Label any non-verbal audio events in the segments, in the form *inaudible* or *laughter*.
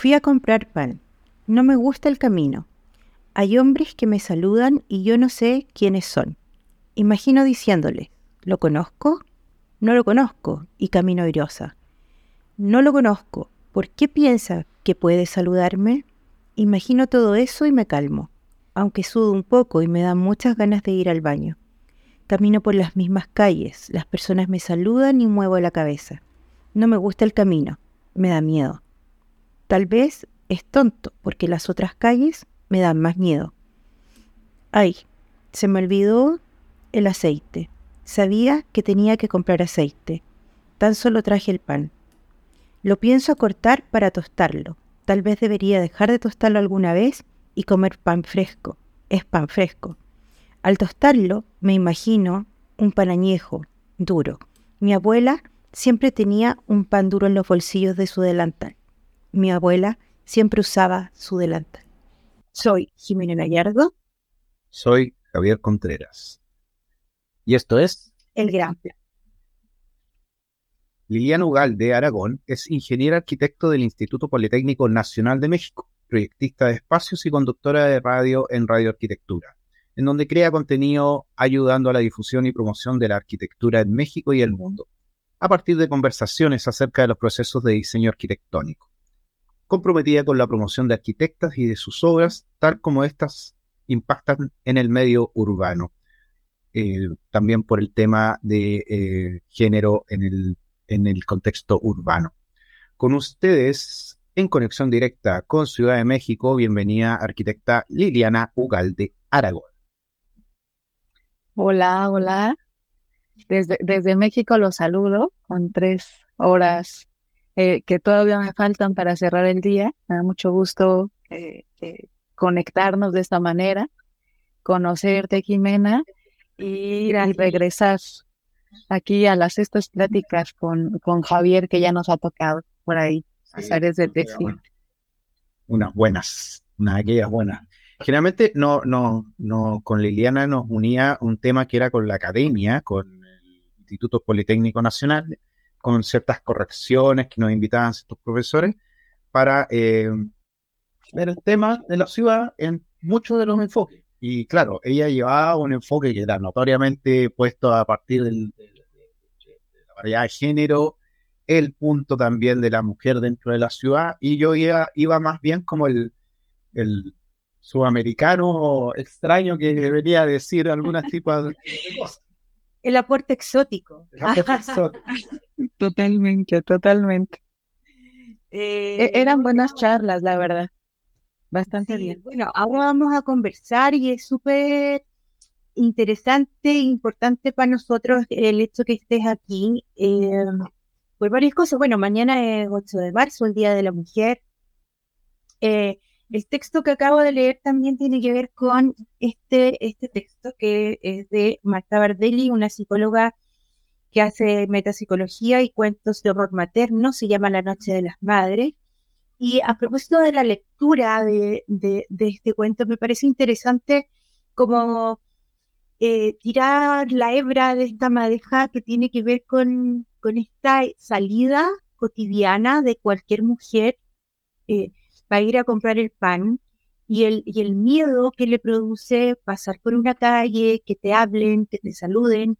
Fui a comprar pan. No me gusta el camino. Hay hombres que me saludan y yo no sé quiénes son. Imagino diciéndole, ¿lo conozco? No lo conozco, y camino airosa. No lo conozco. ¿Por qué piensa que puede saludarme? Imagino todo eso y me calmo, aunque sudo un poco y me dan muchas ganas de ir al baño. Camino por las mismas calles, las personas me saludan y muevo la cabeza. No me gusta el camino, me da miedo. Tal vez es tonto, porque las otras calles me dan más miedo. Ay, se me olvidó el aceite. Sabía que tenía que comprar aceite. Tan solo traje el pan. Lo pienso cortar para tostarlo. Tal vez debería dejar de tostarlo alguna vez y comer pan fresco. Es pan fresco. Al tostarlo, me imagino un pan añejo, duro. Mi abuela siempre tenía un pan duro en los bolsillos de su delantal. Mi abuela siempre usaba su delantal. Soy Jimena Gallardo. Soy Javier Contreras. Y esto es El Gran Plan. Liliana Ugal de Aragón es ingeniera arquitecto del Instituto Politécnico Nacional de México, proyectista de espacios y conductora de radio en Radio Arquitectura, en donde crea contenido ayudando a la difusión y promoción de la arquitectura en México y el mundo, a partir de conversaciones acerca de los procesos de diseño arquitectónico, comprometida con la promoción de arquitectas y de sus obras, tal como éstas impactan en el medio urbano. Eh, también por el tema de eh, género en el en el contexto urbano. Con ustedes, en conexión directa con Ciudad de México, bienvenida arquitecta Liliana Ugalde Aragón. Hola, hola. Desde, desde México los saludo con tres horas eh, que todavía me faltan para cerrar el día. Me da mucho gusto eh, eh, conectarnos de esta manera, conocerte, Jimena, y, y regresar aquí a las estas pláticas con, con Javier que ya nos ha tocado por ahí, las áreas del. Unas buenas, unas aquellas buenas. Generalmente no, no, no, con Liliana nos unía un tema que era con la academia, con el Instituto Politécnico Nacional, con ciertas correcciones que nos invitaban ciertos profesores para eh, ver el tema de la ciudad en muchos de los enfoques. Y claro, ella llevaba un enfoque que era notoriamente puesto a partir del, de, la variedad de género, el punto también de la mujer dentro de la ciudad, y yo iba, iba más bien como el, el sudamericano extraño que debería decir algunas tipos de cosas. El aporte exótico. El aporte exótico. *laughs* Totalmente, totalmente. Eh, eran buenas charlas, la verdad. Bastante bien. Bueno, ahora vamos a conversar y es súper interesante e importante para nosotros el hecho que estés aquí eh, por varias cosas. Bueno, mañana es 8 de marzo, el Día de la Mujer. Eh, el texto que acabo de leer también tiene que ver con este, este texto que es de Marta Bardelli, una psicóloga que hace metapsicología y cuentos de horror materno, se llama La Noche de las Madres. Y a propósito de la lectura de, este cuento, me parece interesante como eh, tirar la hebra de esta madeja que tiene que ver con, con esta salida cotidiana de cualquier mujer eh, para ir a comprar el pan y el, y el miedo que le produce pasar por una calle, que te hablen, que te saluden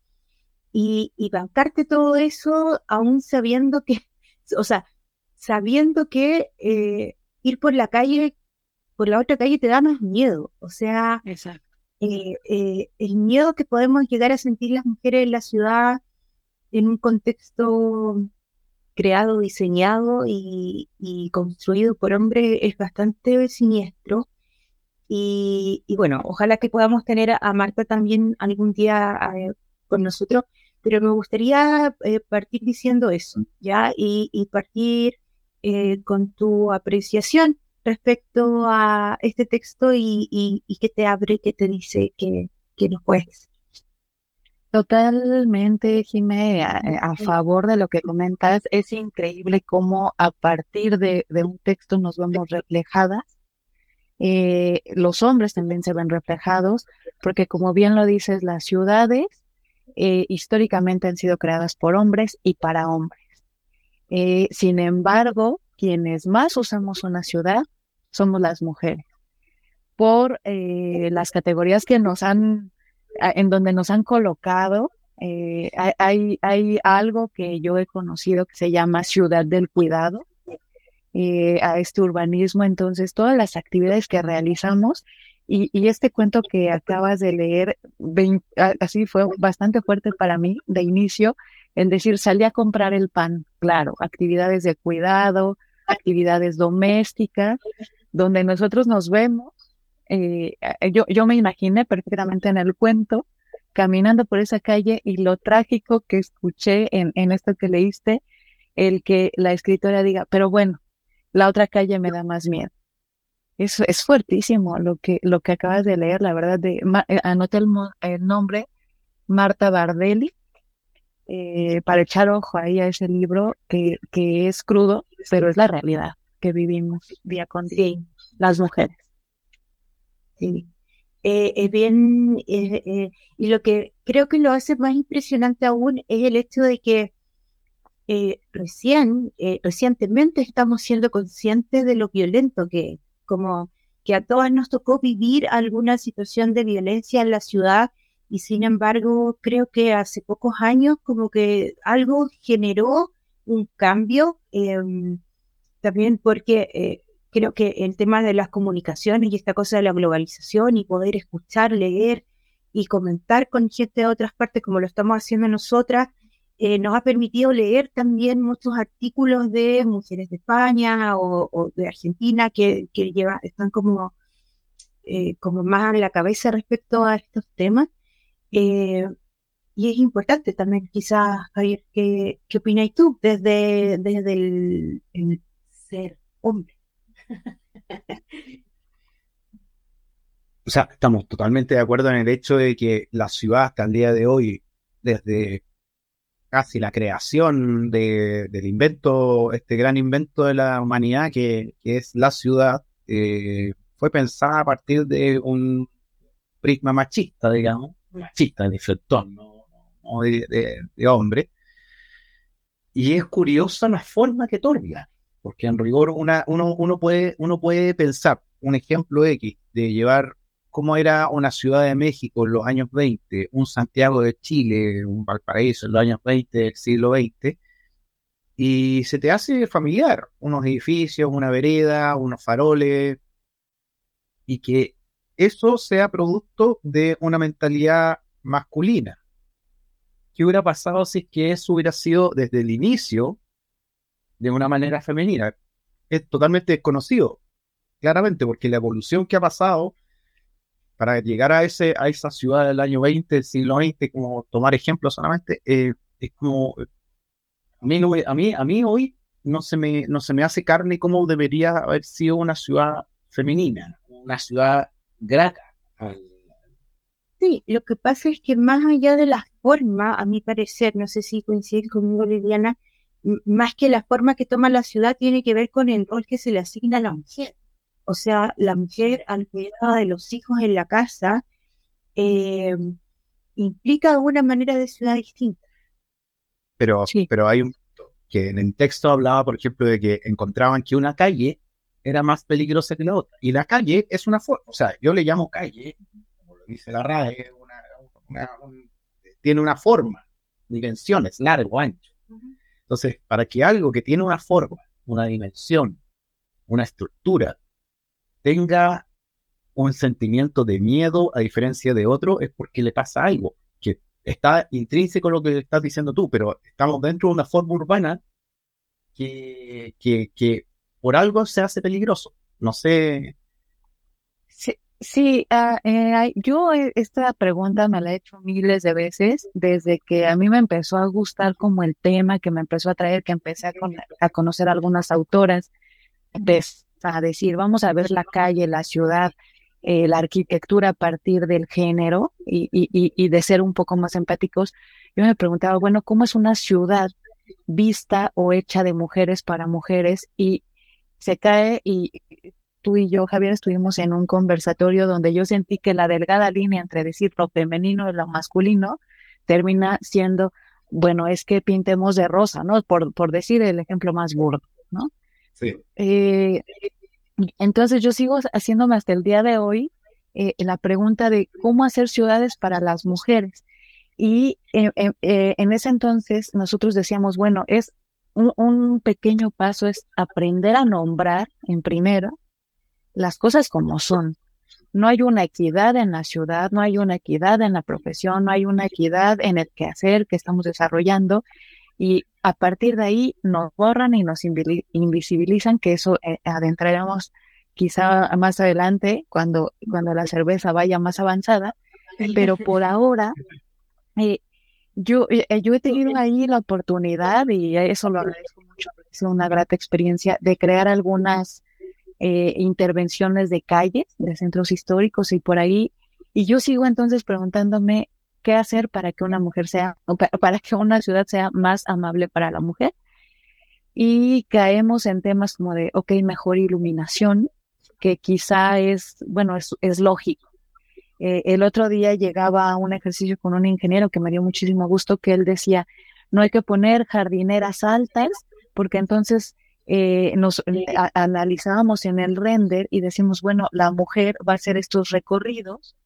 y, y bancarte todo eso aún sabiendo que, *laughs* o sea, sabiendo que eh, ir por la calle, por la otra calle te da más miedo. O sea, eh, eh, el miedo que podemos llegar a sentir las mujeres en la ciudad en un contexto creado, diseñado y, construido por hombres es bastante siniestro. Y, bueno, ojalá que podamos tener a, Marta también algún día con nosotros, pero me gustaría partir diciendo eso, ¿ya? y partir eh, con tu apreciación respecto a este texto y, y, que te abre, que te dice que, que nos puedes. Totalmente, Jimé, a, favor de lo que comentas. Es increíble cómo a partir de, un texto nos vemos reflejadas. Eh, los hombres también se ven reflejados, porque como bien lo dices, las ciudades eh, históricamente han sido creadas por hombres y para hombres. Eh, sin embargo, quienes más usamos una ciudad somos las mujeres, por eh, las categorías que nos han, en donde nos han colocado. Eh, hay, hay algo que yo he conocido que se llama ciudad del cuidado, eh, a este urbanismo. Entonces, todas las actividades que realizamos y, este cuento que acabas de leer, así fue bastante fuerte para mí de inicio, el decir, salí a comprar el pan, claro, actividades de cuidado, actividades domésticas, donde nosotros nos vemos. Eh, yo, yo me imaginé perfectamente en el cuento, caminando por esa calle y lo trágico que escuché en, en esto que leíste, el que la escritora diga, pero bueno, la otra calle me da más miedo. Es, es fuertísimo lo que, lo que acabas de leer, la verdad, de, eh, anoté el, el, nombre, Marta Bardelli, eh, para echar ojo ahí a ese libro que, que es crudo, pero es la realidad que vivimos día con día, las mujeres. Sí. Eh, es bien, y lo que creo que lo hace más impresionante aún es el hecho de que eh, recién, eh, recientemente estamos siendo conscientes de lo violento que como que a todas nos tocó vivir alguna situación de violencia en la ciudad y sin embargo creo que hace pocos años como que algo generó un cambio, em, también porque eh, creo que el tema de las comunicaciones y esta cosa de la globalización y poder escuchar, leer y comentar con gente de otras partes como lo estamos haciendo nosotras, eh, nos ha permitido leer también muchos artículos de mujeres de España o, de Argentina que, que lleva, están como, eh, como más en la cabeza respecto a estos temas. Eh, y es importante también, quizás, Javier, ¿qué, qué opinas tú desde, desde el ser hombre? *laughs* O sea, estamos totalmente de acuerdo en el hecho de que la ciudad hasta el día de hoy, desde casi la creación de, del invento, este gran invento de la humanidad que, es la ciudad, eh, fue pensada a partir de un prisma machista, digamos, machista, de ¿no? de, hombre. Y es curiosa la forma que otorga, porque en rigor uno, puede, pensar un ejemplo X de llevar cómo era una Ciudad de México en los años 20, un Santiago de Chile, un Valparaíso en los años 20 del siglo XX, y se te hace familiar unos edificios, una vereda, unos faroles, y que eso sea producto de una mentalidad masculina. ¿Qué hubiera pasado si que eso hubiera sido desde el inicio de una manera femenina? Es totalmente desconocido, claramente, porque la evolución que ha pasado para llegar a, ese, a esa ciudad del año 20, del siglo XX, como tomar ejemplo solamente, eh, es como, a mí, a, mí, a mí hoy no se, me, no se me hace carne como debería haber sido una ciudad femenina, una ciudad grata. Sí, lo que pasa es que más allá de la forma, a mi parecer, no sé si coincide conmigo Liliana, más que la forma que toma la ciudad tiene que ver con el rol que se le asigna a la mujer. O sea, la mujer al cuidado de los hijos en la casa eh, implica una manera de ciudad distinta. Pero, pero hay un que en el texto hablaba, por ejemplo, de que encontraban que una calle era más peligrosa que la otra. Y la calle es una forma, o sea, yo le llamo calle, como lo dice la RAE, tiene una forma, dimensiones, largo, ancho. Entonces, para que algo que tiene una forma, una dimensión, una estructura, tenga un sentimiento de miedo a diferencia de otro es porque le pasa algo, que está intrínseco lo que estás diciendo tú, pero estamos dentro de una forma urbana que, que, por algo se hace peligroso. No sé. Sí, ah, eh, yo e, esta pregunta me la he hecho miles de veces desde que a mí me empezó a gustar como el tema, que me empezó a traer, que empecé a, a conocer algunas autoras. A decir, vamos a ver la calle, la ciudad, eh, la arquitectura a partir del género y, y, de ser un poco más empáticos, yo me preguntaba, bueno, ¿cómo es una ciudad vista o hecha de mujeres para mujeres? Y se cae y tú y yo, Javier, estuvimos en un conversatorio donde yo sentí que la delgada línea entre decir lo femenino y lo masculino termina siendo, bueno, es que pintemos de rosa, ¿no? Por, por decir el ejemplo más burdo, ¿no? Sí. Eh, entonces yo sigo haciéndome hasta el día de hoy eh, la pregunta de cómo hacer ciudades para las mujeres. Y eh, en ese entonces nosotros decíamos, bueno, es un, un, pequeño paso es aprender a nombrar en primero las cosas como son. No hay una equidad en la ciudad, no hay una equidad en la profesión, no hay una equidad en el quehacer que estamos desarrollando y a partir de ahí nos borran y nos invisibilizan, que eso eh, adentraremos quizá más adelante cuando, cuando la cerveza vaya más avanzada, pero por *laughs* ahora eh, yo, eh, yo he tenido ahí la oportunidad y eso lo agradezco mucho, es una grata experiencia de crear algunas eh, intervenciones de calles, de centros históricos y por ahí. Y yo sigo entonces preguntándome qué hacer para que una mujer sea, para que una ciudad sea más amable para la mujer. Y caemos en temas como de, ok, mejor iluminación, que quizá es, bueno, es, lógico. Eh, el otro día llegaba a un ejercicio con un ingeniero que me dio muchísimo gusto, que él decía, no hay que poner jardineras altas, porque entonces eh, nos eh, analizábamos en el render y decimos, bueno, la mujer va a hacer estos recorridos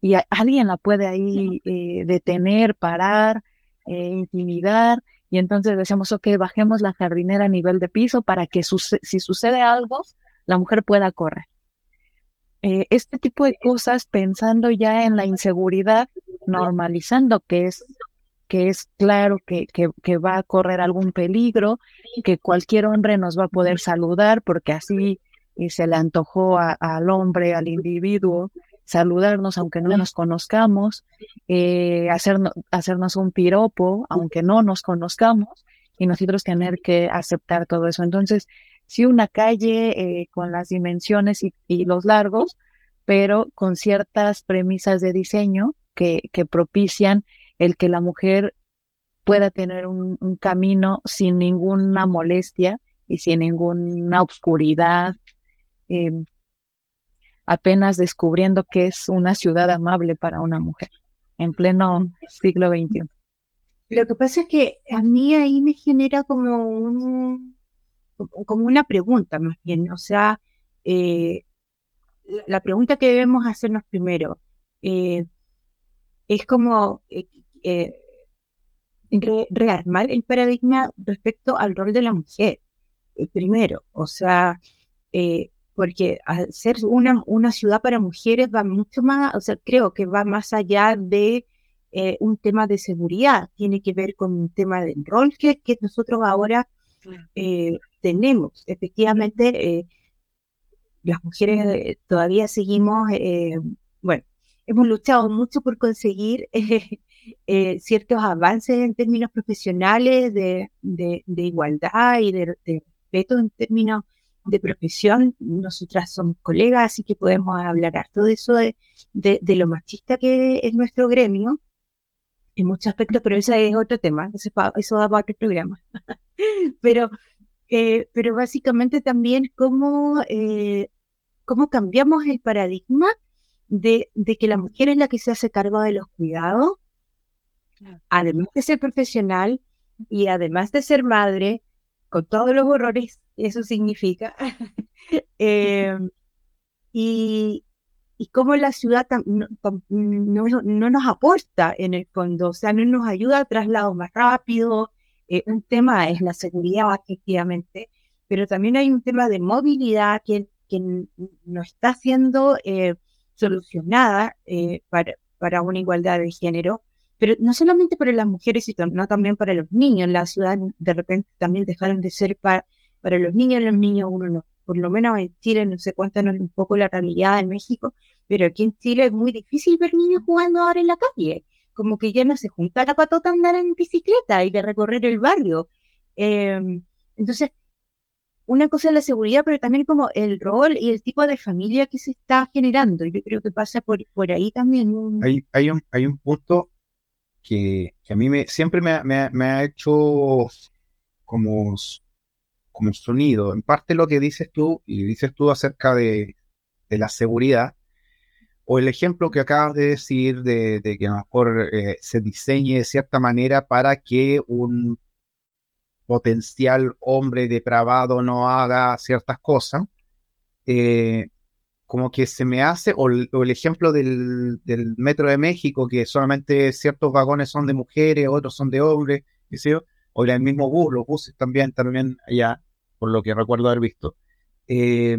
y alguien la puede ahí eh, detener, parar, intimidar. Y entonces decimos, ok, bajemos la jardinera a nivel de piso para que si sucede algo, la mujer pueda correr. este tipo de cosas pensando ya en la inseguridad, normalizando que es que es claro que, que, va a correr algún peligro, que cualquier hombre nos va a poder saludar porque así y se le antojó al hombre, al individuo, saludarnos aunque no nos conozcamos, eh, hacernos, hacernos un piropo aunque no nos conozcamos y nosotros tener que aceptar todo eso. Entonces, sí una calle eh, con las dimensiones y, y, los largos, pero con ciertas premisas de diseño que, que propician el que la mujer pueda tener un, camino sin ninguna molestia y sin ninguna oscuridad, em, apenas descubriendo que es una ciudad amable para una mujer en pleno siglo XXI. Lo que pasa es que a mí ahí me genera como un, como una pregunta más bien, o sea, eh, la pregunta que debemos hacernos primero eh, es como eh, rearmar el paradigma respecto al rol de la mujer, eh, primero, o sea, eh, porque ser una, una ciudad para mujeres va mucho más, o sea, creo que va más allá de eh, un tema de seguridad, tiene que ver con un tema del rol que, que nosotros ahora tenemos. Efectivamente, las mujeres todavía seguimos, bueno, hemos luchado mucho por conseguir *laughs* eh, ciertos avances en términos profesionales de, de, igualdad y de, respeto en términos de profesión. Nosotras somos colegas, así que podemos hablar harto de eso, de, de, lo machista que es nuestro gremio en muchos aspectos, pero ese es otro tema, eso, eso da para otro programa. *laughs* pero, eh, pero básicamente también cómo, eh, cómo cambiamos el paradigma de, de, que la mujer es la que se hace cargo de los cuidados además de ser profesional y además de ser madre, con todos los horrores eso significa, *laughs* em, y, y cómo la ciudad no, no, nos aporta en el fondo, o sea, no nos ayuda a traslado más rápido. Eh, un tema es la seguridad, efectivamente, pero también hay un tema de movilidad que, que no está siendo eh, solucionada eh, para, para una igualdad de género pero no solamente para las mujeres, sino también para los niños. La ciudad de repente también dejaron de ser para, para los niños, los niños uno no, por lo menos en Chile, no sé cuéntanos un poco la realidad en México, pero aquí en Chile es muy difícil ver niños jugando ahora en la calle, como que ya no se junta la patota andar en bicicleta y de recorrer el barrio. Em, entonces, una cosa es la seguridad, pero también como el rol y el tipo de familia que se está generando. Yo creo que pasa por, por ahí también. Hay, hay, un, hay un punto que, a mí me, siempre me, ha hecho como, como sonido. En parte lo que dices tú, y dices tú acerca de, la seguridad, o el ejemplo que acabas de decir de, que a lo mejor eh, se diseñe de cierta manera para que un, potencial hombre depravado no haga ciertas cosas, eh, como que se me hace, o el, ejemplo del, Metro de México, que solamente ciertos vagones son de mujeres, otros son de hombres, o el mismo bus, los buses también, también allá, por lo que recuerdo haber visto. Eh,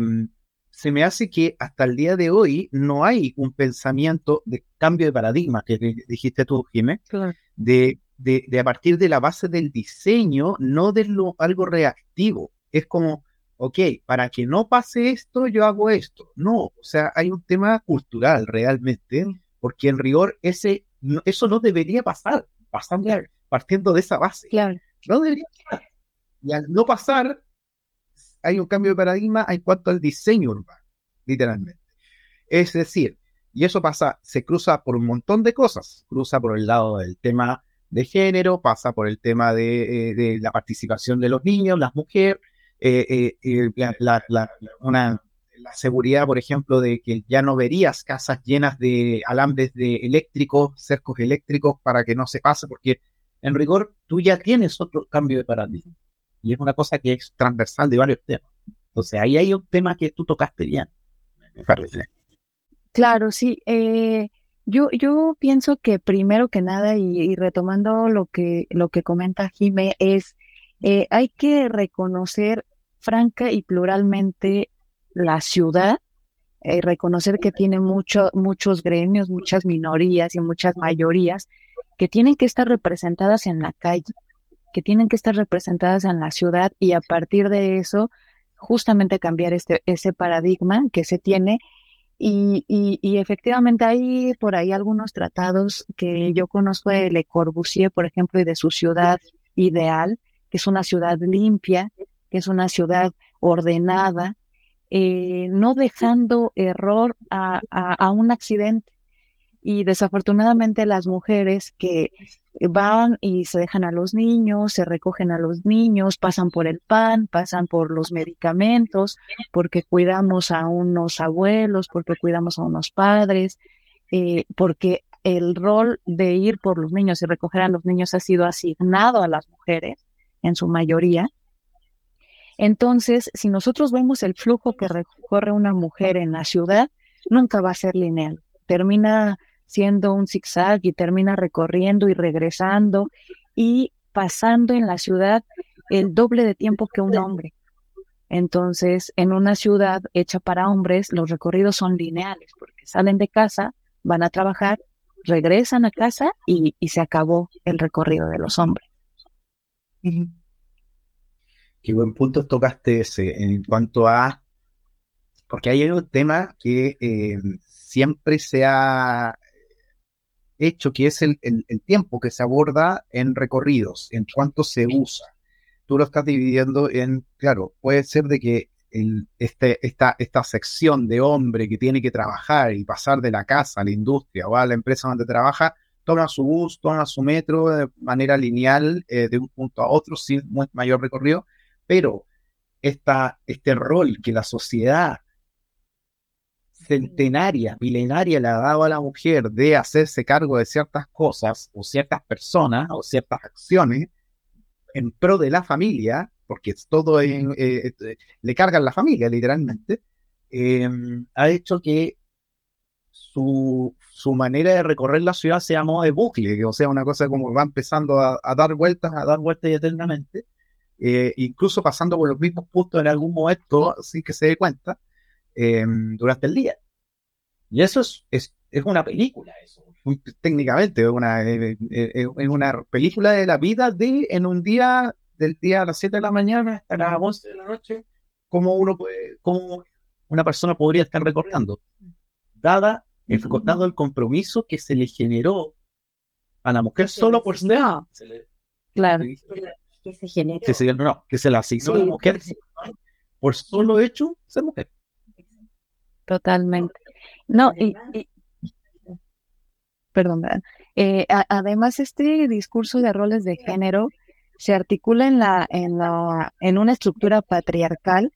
se me hace que hasta el día de hoy no hay un pensamiento de cambio de paradigma, que dijiste tú, Jiménez, de, de, a partir de la base del diseño, no de lo, algo reactivo. Es como, ok, para que no pase esto, yo hago esto. No, o sea, hay un tema cultural realmente, porque en rigor ese, eso no debería pasar, pasando, partiendo de esa base. Claro. No debería pasar. Y al no pasar, hay un cambio de paradigma en cuanto al diseño urbano, literalmente. Es decir, y eso pasa, se cruza por un montón de cosas. Cruza por el lado del tema de género, pasa por el tema de, eh, la participación de los niños, las mujeres, eh, eh, la, una, la seguridad, por ejemplo, de que ya no verías casas llenas de alambres de eléctricos, cercos eléctricos para que no se pase, porque en rigor tú ya tienes otro cambio de paradigma y es una cosa que es transversal de varios temas. Entonces ahí hay un tema que tú tocaste parece. Claro, sí. Eh, yo, yo pienso que primero que nada, y, retomando lo que, lo que comenta Jime, es eh, hay que reconocer franca y pluralmente la ciudad, eh, reconocer que tiene mucho, muchos gremios, muchas minorías y muchas mayorías que tienen que estar representadas en la calle que tienen que estar representadas en la ciudad y a partir de eso justamente cambiar este, ese paradigma que se tiene. Y, y, efectivamente hay por ahí algunos tratados que yo conozco de Le Corbusier, por ejemplo, y de su ciudad ideal, es una ciudad limpia, que es una ciudad ordenada, eh, no dejando error a, a un accidente. Y desafortunadamente las mujeres que van y se dejan a los niños, se recogen a los niños, pasan por el pan, pasan por los medicamentos, porque cuidamos a unos abuelos, porque cuidamos a unos padres, eh, porque el rol de ir por los niños y recoger a los niños ha sido asignado a las mujeres en su mayoría. Entonces, si nosotros vemos el flujo que recorre una mujer en la ciudad, nunca va a ser lineal. Termina siendo un zigzag y termina recorriendo y regresando y pasando en la ciudad el doble de tiempo que un hombre. Entonces, en una ciudad hecha para hombres, los recorridos son lineales, porque salen de casa, van a trabajar, regresan a casa y, se acabó el recorrido de los hombres. Qué buen punto tocaste ese en cuanto a, porque hay un tema que eh, siempre se ha hecho que es el, tiempo que se aborda en recorridos, en cuánto se usa. Tú lo estás dividiendo en, claro, puede ser de que el, este, esta, esta sección de hombre que tiene que trabajar y pasar de la casa a la industria o a la empresa donde trabaja, toma su bus, toma su metro de manera lineal eh, de un punto a otro sin mayor recorrido, pero esta, este rol que la sociedad centenaria, milenaria le ha dado a la mujer de hacerse cargo de ciertas cosas o ciertas personas o ciertas acciones en pro de la familia, porque todo eh, eh, le cargan la familia literalmente, ha hecho que su, su, manera de recorrer la ciudad sea modo de bucle, o sea, una cosa como va empezando a, dar vueltas, a dar vueltas eternamente, eh, incluso pasando por los mismos puntos en algún momento sin que se dé cuenta. Em, durante el día. Y eso es, es, una película, eso. Técnicamente, es una, eh, eh, eh, una película de la vida de en un día, del día a las 7 de la mañana hasta las 11 de la noche, como uno puede, como una persona podría estar recorriendo, dada el, dado el compromiso que se le generó a la mujer solo por ser. Claro. Que se generó. Que se, no, que se la asignó a la mujer por solo hecho ser mujer. Totalmente. No, y, perdón, eh, además este discurso de roles de género se articula en la, en la, en una estructura patriarcal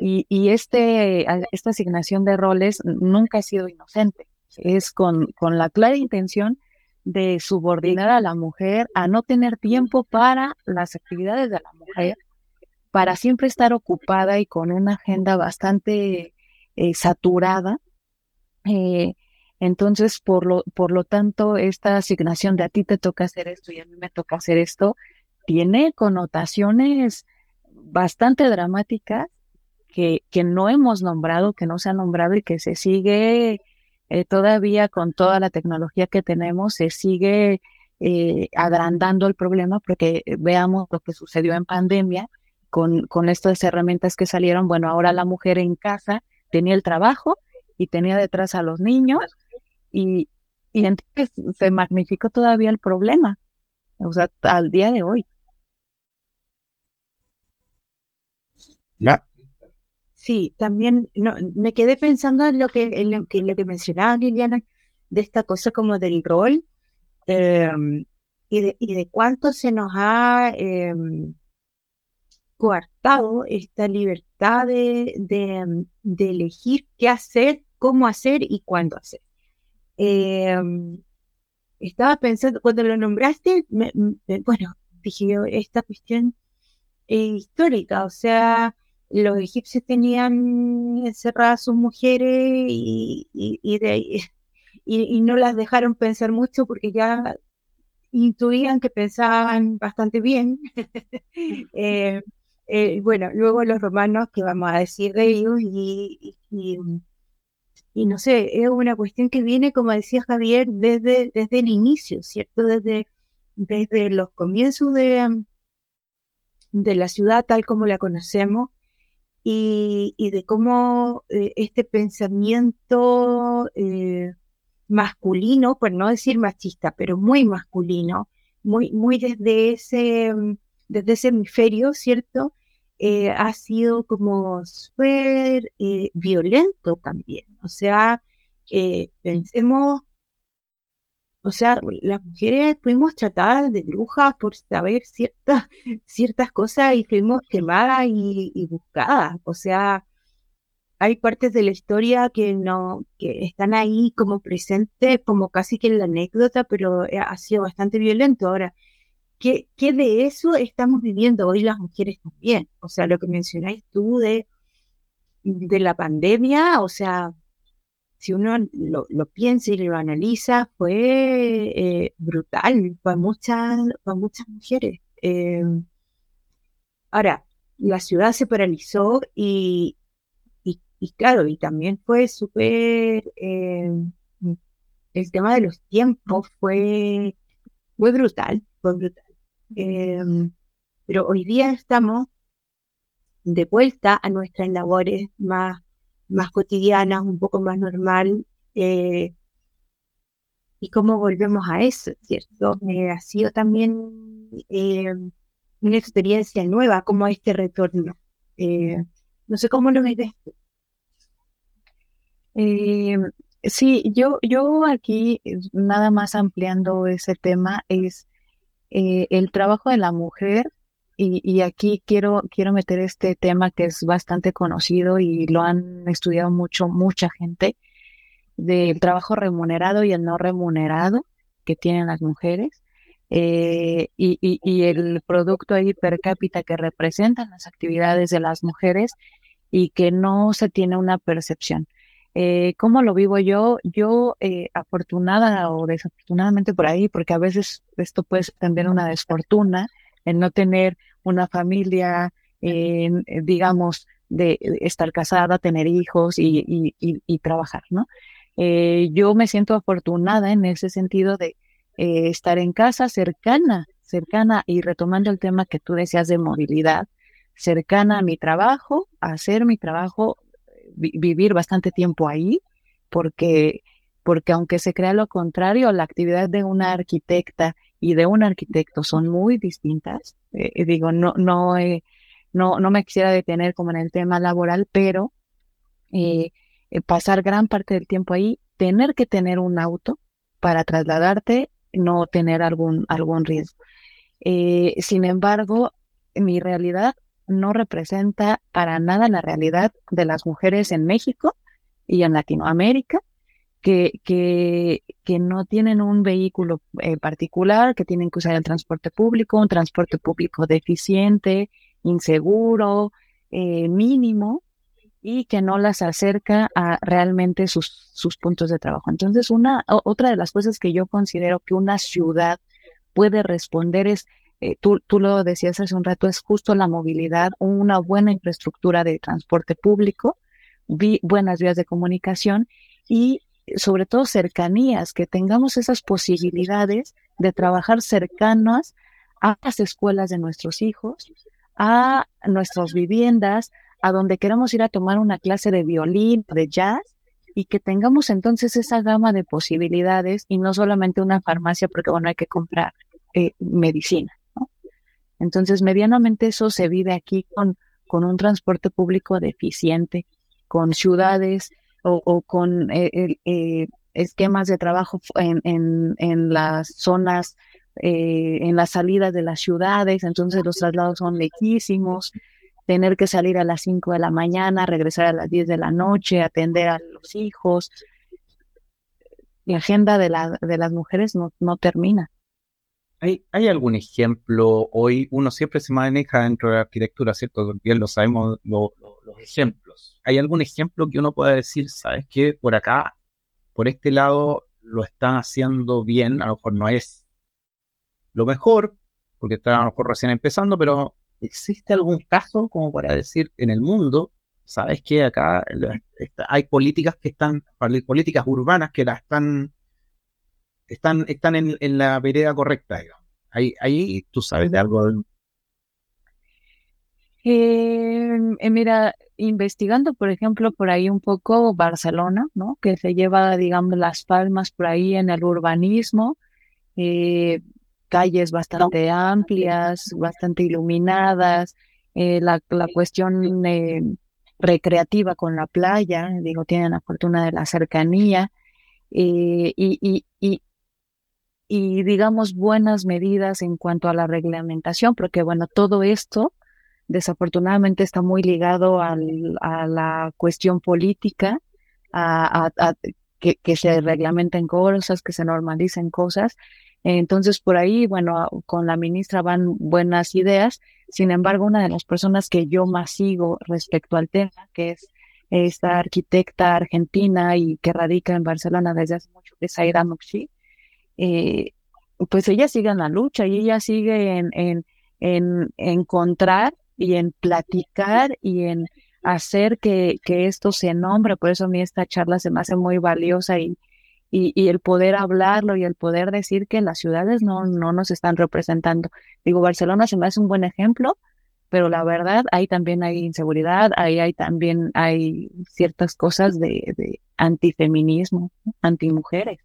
y, y este, esta asignación de roles nunca ha sido inocente. Es con, con la clara intención de subordinar a la mujer, a no tener tiempo para las actividades de la mujer, para siempre estar ocupada y con una agenda bastante eh, saturada. Eh, entonces, por lo, por lo tanto, esta asignación de a ti te toca hacer esto y a mí me toca hacer esto, tiene connotaciones bastante dramáticas que, que no hemos nombrado, que no se ha nombrado y que se sigue eh, todavía con toda la tecnología que tenemos, se sigue eh, agrandando el problema porque veamos lo que sucedió en pandemia con, con estas herramientas que salieron. Bueno, ahora la mujer en casa tenía el trabajo y tenía detrás a los niños y, y entonces se magnificó todavía el problema, o sea, al día de hoy. Sí, también no, me quedé pensando en lo que, en lo que, mencionaba Liliana, de esta cosa como del rol em, y, de, y de cuánto se nos ha em, coartado esta libertad de, de, de, elegir qué hacer, cómo hacer y cuándo hacer. Em, estaba pensando, cuando lo nombraste, bueno, dije yo, esta cuestión histórica, o sea, los egipcios tenían encerradas sus mujeres y, y, de, *laughs* y, no las dejaron pensar mucho porque ya intuían que pensaban bastante bien. *laughs* eh, eh, bueno, luego los romanos, que vamos a decir de ellos, y, y, no sé, es una cuestión que viene, como decía Javier, desde, desde el inicio, ¿cierto? Desde, desde los comienzos de, de la ciudad tal como la conocemos y, de cómo eh, este pensamiento eh, masculino, por no decir machista, pero muy masculino, muy, muy desde ese, desde ese hemisferio, ¿cierto? Eh, ha sido como súper violento también. O sea, pensemos o sea, las mujeres fuimos tratadas de brujas por saber ciertas, *laughs* ciertas cosas y fuimos quemadas y, buscadas. O sea, hay partes de la historia que no, que están ahí como presentes, como casi que en la anécdota, pero eh, ha sido bastante violento. Ahora, ¿qué, qué de eso estamos viviendo hoy las mujeres también? O sea, lo que mencionáis tú de, de la pandemia, o sea, si uno lo, piensa y lo analiza, fue eh, brutal para muchas, para muchas mujeres. Em, ahora, la ciudad se paralizó y, y, claro, y también fue súper, em, el tema de los tiempos fue, fue brutal, fue brutal. Pero hoy día estamos de vuelta a nuestras labores más más cotidianas, un poco más normal. Eh, y cómo volvemos a eso, ¿cierto? Eh, ha sido también eh, una experiencia nueva, como este retorno. no sé cómo lo ves. sí, yo, yo aquí, nada más ampliando ese tema, es el trabajo de la mujer y, aquí quiero, quiero meter este tema que es bastante conocido y lo han estudiado mucho, mucha gente, del trabajo remunerado y el no remunerado que tienen las mujeres. Eh, y, el producto ahí per cápita que representan las actividades de las mujeres y que no se tiene una percepción. Eh, ¿Cómo lo vivo yo? Yo, eh, afortunada o desafortunadamente por ahí, porque a veces esto puede ser también una desfortuna, en no tener una familia, en, eh, digamos, de estar casada, tener hijos y, y, trabajar, ¿no? Eh, yo me siento afortunada en ese sentido de eh, estar en casa cercana, cercana y retomando el tema que tú decías de movilidad, cercana a mi trabajo, hacer mi trabajo, vivir bastante tiempo ahí, porque, porque aunque se crea lo contrario, la actividad de una arquitecta y de un arquitecto son muy distintas. Eh, digo, no, no, no, no me quisiera detener como en el tema laboral, pero eh, eh, pasar gran parte del tiempo ahí, tener que tener un auto para trasladarte, no tener algún, algún riesgo. sin embargo, mi realidad no representa para nada la realidad de las mujeres en México y en Latinoamérica que, que, que no tienen un vehículo eh, particular, que tienen que usar el transporte público, un transporte público deficiente, inseguro, eh, mínimo, y que no las acerca a realmente sus, sus puntos de trabajo. Entonces, una, otra de las cosas que yo considero que una ciudad puede responder es, eh, tú, tú lo decías hace un rato, es justo la movilidad, una buena infraestructura de transporte público, buenas vías de comunicación y sobre todo cercanías, que tengamos esas posibilidades de trabajar cercanas a las escuelas de nuestros hijos, a nuestras viviendas, a donde queramos ir a tomar una clase de violín, de jazz, y que tengamos entonces esa gama de posibilidades y no solamente una farmacia porque, bueno, hay que comprar eh, medicina. Entonces, medianamente eso se vive aquí con, con un transporte público deficiente, con ciudades o, con eh, eh, esquemas de trabajo en, en, en las zonas, en las salidas de las ciudades, entonces los traslados son lejísimos, tener que salir a las 5 de la mañana, regresar a las 10 de la noche, atender a los hijos. La agenda de, la, de las mujeres no, no termina. ¿Hay, ¿Hay algún ejemplo? Hoy uno siempre se maneja dentro de la arquitectura, ¿cierto? Bien lo sabemos los ejemplos. ¿Hay algún ejemplo que uno pueda decir, sabes qué? Por acá, por este lado, lo están haciendo bien, a lo mejor no es lo mejor, porque está a lo mejor recién empezando, pero ¿existe algún caso como para decir en el mundo, sabes que acá hay políticas que están, políticas urbanas que las están, están, están en, la vereda correcta, digamos? Ahí, ahí tú sabes de algo. Eh, eh, mira, investigando, por ejemplo, por ahí un poco Barcelona, ¿no? Que se lleva, digamos, las palmas por ahí en el urbanismo. Eh, calles bastante amplias, bastante iluminadas, eh, la, la, cuestión eh, recreativa con la playa, digo, tienen la fortuna de la cercanía y, y, y, digamos, buenas medidas en cuanto a la reglamentación, porque bueno, todo esto desafortunadamente está muy ligado a la cuestión política, a, que, se reglamenten cosas, que se normalicen cosas, entonces, por ahí, bueno, con la ministra van buenas ideas. Sin embargo, una de las personas que yo más sigo respecto al tema, que es esta arquitecta argentina y que radica en Barcelona desde hace mucho, que es Aida Mokshi, eh, pues ella sigue en la lucha y ella sigue en, en, en encontrar y en platicar y en hacer que, que esto se nombre. Por eso a mí esta charla se me hace muy valiosa y, y, el poder hablarlo y el poder decir que las ciudades no, no nos están representando. Digo, Barcelona se me hace un buen ejemplo, pero la verdad, ahí también hay inseguridad, ahí hay también hay ciertas cosas de, de antifeminismo, antimujeres.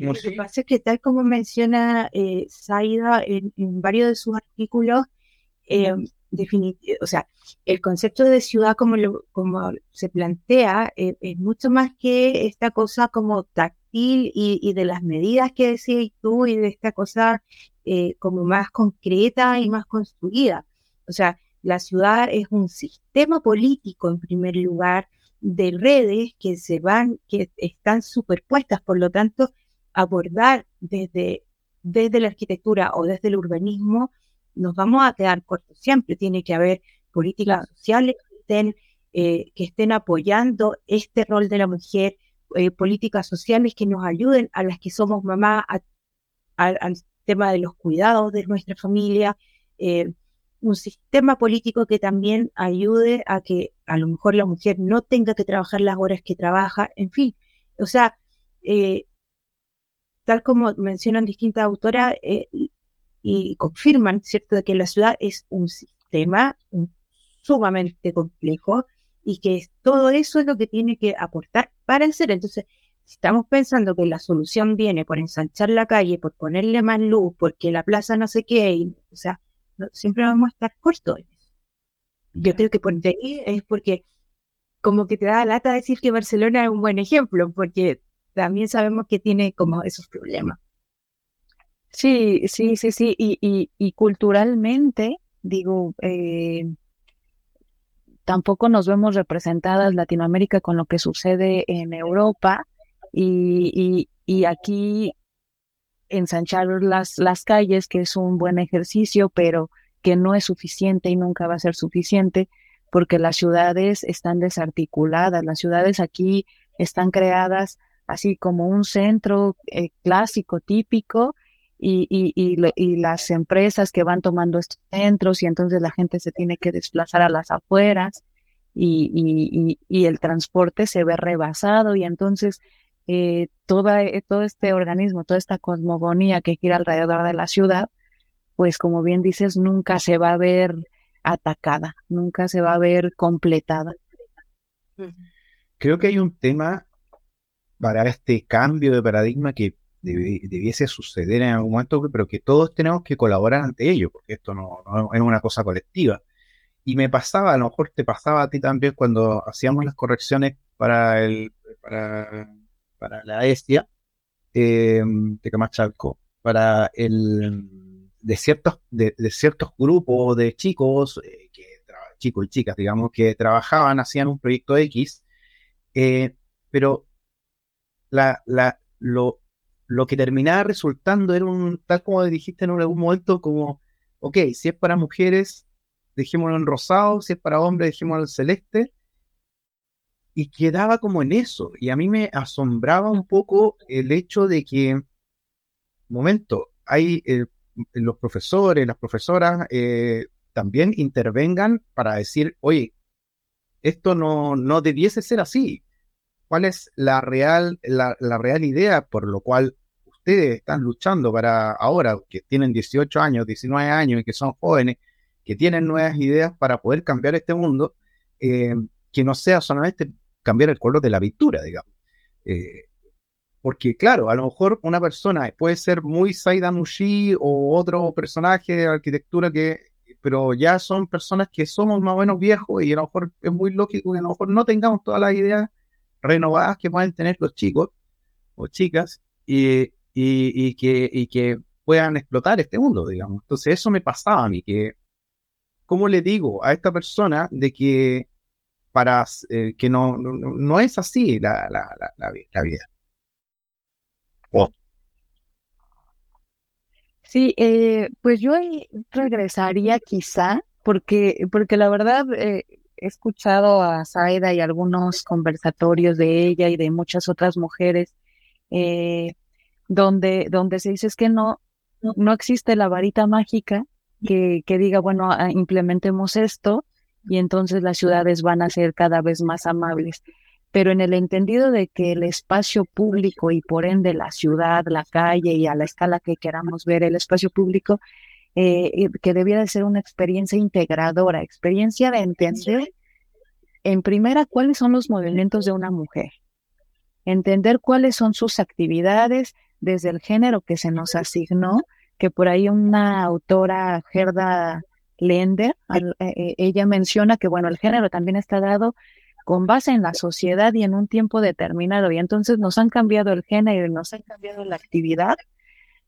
lo que pasa es que tal como menciona eh, Saida en, varios de sus artículos, eh, o sea, el concepto de ciudad como, como se plantea eh, es mucho más que esta cosa como táctil y, de las medidas que decías tú y de esta cosa eh, como más concreta y más construida. O sea, la ciudad es un sistema político en primer lugar de redes que se van, que están superpuestas, por lo tanto, abordar desde, desde la arquitectura o desde el urbanismo nos vamos a quedar cortos. Siempre tiene que haber políticas sociales que estén, eh, que estén apoyando este rol de la mujer, eh, políticas sociales que nos ayuden a las que somos mamás al tema de los cuidados de nuestra familia, eh, un sistema político que también ayude a que a lo mejor la mujer no tenga que trabajar las horas que trabaja, en fin, o sea, tal como mencionan distintas autoras, y confirman, ¿cierto?, de que la ciudad es un sistema sumamente complejo y que todo eso es lo que tiene que aportar para el ser. Entonces, si estamos pensando que la solución viene por ensanchar la calle, por ponerle más luz, porque la plaza no sé qué, o sea, siempre vamos a estar cortos. Yo creo que por ahí es porque como que te da lata decir que Barcelona es un buen ejemplo, porque también sabemos que tiene como esos problemas. Sí, sí, sí, sí. Y, y, y culturalmente, digo, eh, tampoco nos vemos representadas Latinoamérica con lo que sucede en Europa y, y, aquí ensanchar las, las calles, que es un buen ejercicio, pero que no es suficiente y nunca va a ser suficiente porque las ciudades están desarticuladas, las ciudades aquí están creadas así como un centro eh, clásico, típico, y, y, y, las empresas que van tomando estos centros y entonces la gente se tiene que desplazar a las afueras y, el transporte se ve rebasado y entonces eh, toda, eh, todo este organismo, toda esta cosmogonía que gira alrededor de la ciudad, pues como bien dices, nunca se va a ver atacada, nunca se va a ver completada. Creo que hay un tema para este cambio de paradigma que debiese suceder en algún momento, pero que todos tenemos que colaborar ante ello, porque esto no, es una cosa colectiva. Y me pasaba, a lo mejor te pasaba a ti también cuando hacíamos las correcciones para el para, para la ESIA eh, de Camachalco, para el de ciertos, de, ciertos grupos de chicos, eh, que, chicos y chicas, digamos, que trabajaban, hacían un proyecto X, eh, pero la, la, lo, lo que terminaba resultando era un, tal como dijiste en algún momento, como, ok, si es para mujeres, dejémoslo en rosado, si es para hombres, dejémoslo en celeste. Y quedaba como en eso. Y a mí me asombraba un poco el hecho de que, momento, hay eh, los profesores, las profesoras eh, también intervengan para decir, oye, esto no, no debiese ser así cuál es la real, la, real idea por lo cual ustedes están luchando para ahora, que tienen 18 años, 19 años y que son jóvenes, que tienen nuevas ideas para poder cambiar este mundo, eh, que no sea solamente cambiar el color de la pintura, digamos. Eh, porque claro, a lo mejor una persona puede ser muy Saida Mushi o otro personaje de arquitectura que, pero ya son personas que somos más o menos viejos y a lo mejor es muy lógico que a lo mejor no tengamos todas las ideas renovadas que pueden tener los chicos o chicas y, y, que, y que puedan explotar este mundo, digamos. Entonces eso me pasaba a mí, que ¿cómo le digo a esta persona de que para eh, que no, no, es así la, la, la, vida? Sí, eh, pues yo regresaría quizá, porque, porque la verdad, eh, he escuchado a Zaida y algunos conversatorios de ella y de muchas otras mujeres eh, donde, donde se dice es que no, no existe la varita mágica que, que diga, bueno, ah, implementemos esto y entonces las ciudades van a ser cada vez más amables. Pero en el entendido de que el espacio público y por ende la ciudad, la calle y a la escala que queramos ver el espacio público, eh, que debía de ser una experiencia integradora, experiencia de entender en primera cuáles son los movimientos de una mujer, entender cuáles son sus actividades desde el género que se nos asignó, que por ahí una autora, Gerda Lender, eh, eh, ella menciona que bueno, el género también está dado con base en la sociedad y en un tiempo determinado, y entonces nos han cambiado el género y nos han cambiado la actividad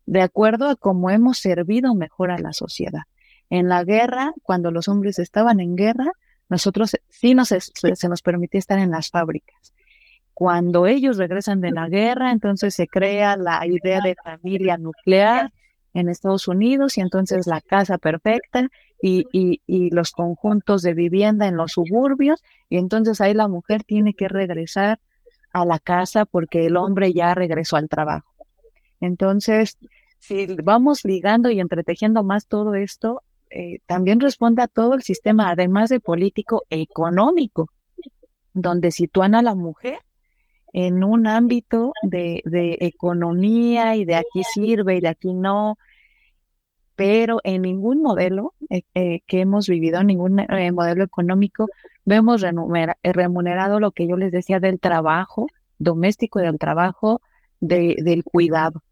de acuerdo a cómo hemos servido mejor a la sociedad. En la guerra, cuando los hombres estaban en guerra, nosotros sí nos, se nos permitía estar en las fábricas. Cuando ellos regresan de la guerra, entonces se crea la idea de familia nuclear en Estados Unidos y entonces la casa perfecta y, y, y, los conjuntos de vivienda en los suburbios y entonces ahí la mujer tiene que regresar a la casa porque el hombre ya regresó al trabajo. Entonces, si vamos ligando y entretejiendo más todo esto, eh, también responde a todo el sistema, además de político económico, donde sitúan a la mujer en un ámbito de, economía y de aquí sirve y de aquí no, pero en ningún modelo eh, eh, que hemos vivido, en ningún modelo económico, vemos remunerado lo que yo les decía del trabajo doméstico y del trabajo del cuidado.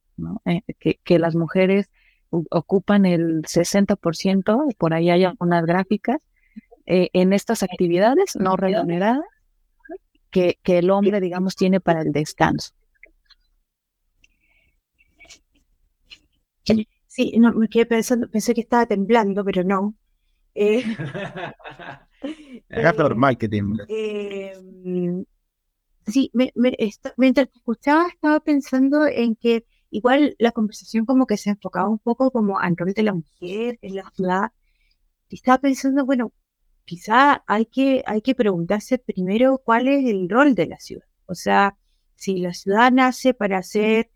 Eh, que, las mujeres ocupan el 60%, por ahí hay algunas gráficas, eh, en estas actividades no remuneradas que, que el hombre, digamos, tiene para el descanso. Sí, no, me quedé pensando, pensé que estaba temblando, pero no. Eh, *laughs* es normal que Eh, sí, me, me, mientras te escuchaba estaba pensando en que igual la conversación como que se enfocaba un poco como al rol de la mujer en la ciudad. Y estaba pensando, bueno, quizá hay que, hay que preguntarse primero cuál es el rol de la ciudad. O sea, si la ciudad nace para ser,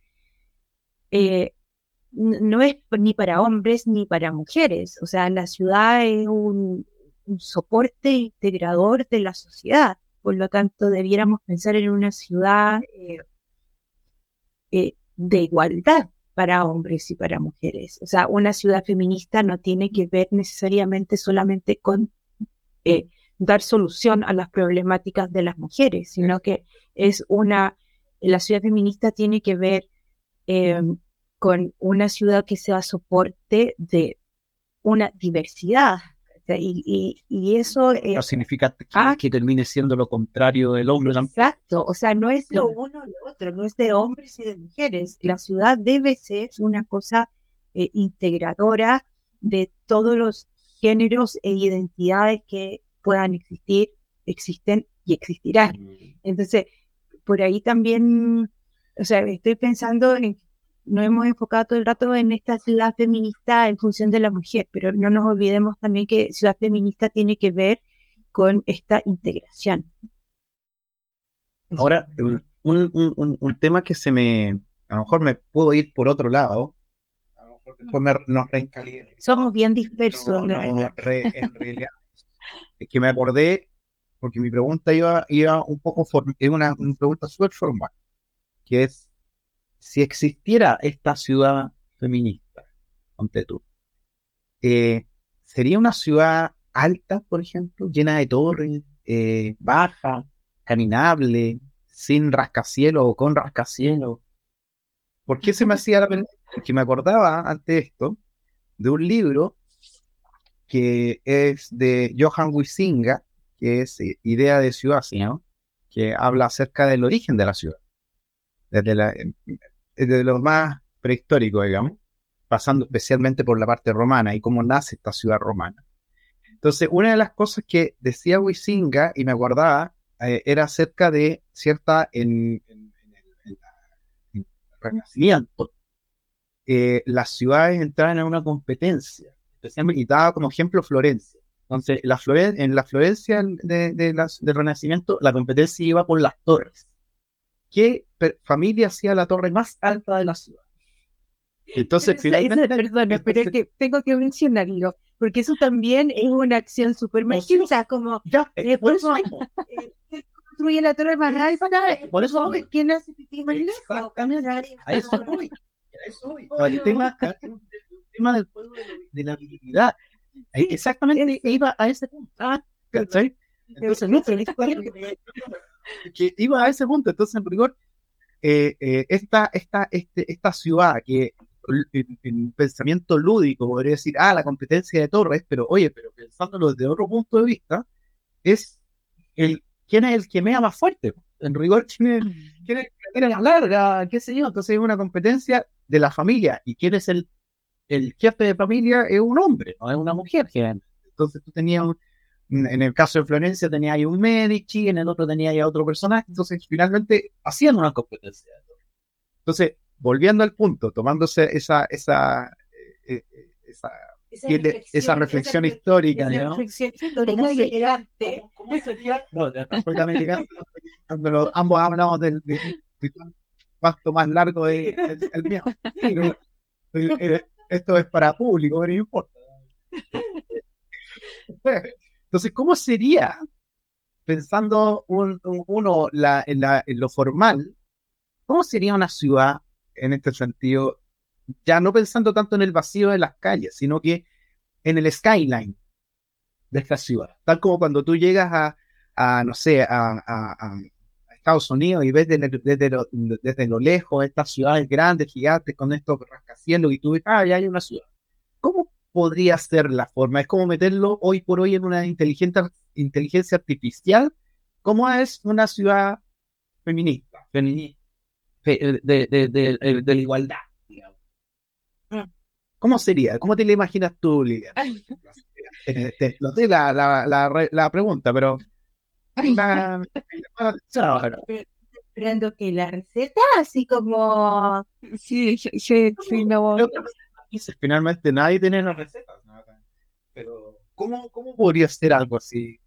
eh, no es ni para hombres ni para mujeres. O sea, la ciudad es un, soporte integrador de la sociedad. Por lo tanto, debiéramos pensar en una ciudad eh, eh, de igualdad para hombres y para mujeres. O sea, una ciudad feminista no tiene que ver necesariamente solamente con eh, dar solución a las problemáticas de las mujeres, sino que es una, la ciudad feminista tiene que ver em, con una ciudad que sea soporte de una diversidad. Y, y, eso... no significa que, ah, que, termine siendo lo contrario del hombre. Exacto, o sea, no es lo uno o lo otro, no es de hombres y de mujeres. La ciudad debe ser una cosa eh, integradora de todos los géneros e identidades que puedan existir, existen y existirán. Mm. Entonces, por ahí también, o sea, estoy pensando en, no hemos enfocado todo el rato en esta ciudad feminista en función de la mujer, pero no nos olvidemos también que ciudad feminista tiene que ver con esta integración. Ahora, un, un, un, tema que se me, a lo mejor me puedo ir por otro lado, nos Somos bien dispersos. en realidad, es que me acordé, porque mi pregunta iba, iba un poco, es una, pregunta súper formal, que es, si existiera esta ciudad feminista, ante tú, eh, ¿sería una ciudad alta, por ejemplo, llena de torres, eh, baja, caminable, sin rascacielos o con rascacielos? ¿Por qué se me *laughs* hacía la pregunta? Que me acordaba ante esto de un libro que es de Johan Huizinga, que es eh, Idea de Ciudad, que habla acerca del origen de la ciudad, desde, la, eh, desde lo más prehistórico, digamos, pasando especialmente por la parte romana y cómo nace esta ciudad romana. Entonces, una de las cosas que decía Huizinga, y me acordaba, eh, era acerca de cierta, en, renacimiento, eh, las ciudades entraban en una competencia, especialmente, y daba como ejemplo Florencia. Entonces, la en la Florencia de, del Renacimiento, la competencia iba por las torres. ¿Qué familia hacía la torre más alta de la ciudad? Entonces, finalmente... Perdón, pero es que tengo que mencionarlo, porque eso también es una acción súper mágica, como... Ya, eh, por eso *laughs* eh, construye la torre más alta, por eso... ¿Quién hace más *laughs* el tema, el tema del pueblo de, la habilidad. Exactamente iba a ese punto. Ah, Entonces, no, *laughs* que iba a ese punto. Entonces, en rigor, eh, eh, esta, esta, este, esta ciudad que en, un pensamiento lúdico podría decir, ah, la competencia de Torres, pero oye, pero pensándolo desde otro punto de vista, es el quién es el que mea más fuerte. En rigor, quién es, quién es el que más larga, qué sé yo. Entonces es una competencia de la familia. ¿Y quién es el, el jefe de familia? Es un hombre, no es una mujer. Entonces tú tenías, en el caso de Florencia tenía ahí un Medici, en el otro tenía ahí a otro personaje. Entonces finalmente hacían una competencia. Entonces, volviendo al punto, tomándose esa, esa, eh, eh, esa esa reflexión, esa reflexión histórica, esa ¿no? Reflexión histórica ¿Cómo sería? No, *laughs* cuando ambos hablamos del, del, pacto más largo de, el mío. Eh, esto es para público, pero no importa. Entonces, ¿cómo sería, pensando uno la, en, la, en lo formal, cómo sería una ciudad en este sentido, ya no pensando tanto en el vacío de las calles, sino que en el skyline de esta ciudad? Tal como cuando tú llegas a, a no sé, a, a, Estados Unidos y ves desde, desde, lo, desde lo lejos estas ciudades grandes, gigantes, con estos rascacielos y tú ves, ah, ya hay una ciudad. ¿Cómo podría ser la forma? Es como meterlo hoy por hoy en una inteligencia, inteligencia artificial. ¿Cómo es una ciudad feminista, feminista de, de, de, de, la igualdad? Mm. ¿Cómo sería? ¿Cómo te la imaginas tú, Lidia? *laughs* No sé la, la, la, la pregunta, pero esperando que la receta, así como... Sí, sí, sí, no. Finalmente nadie tiene las recetas, pero ¿cómo, ¿cómo podría ser algo así?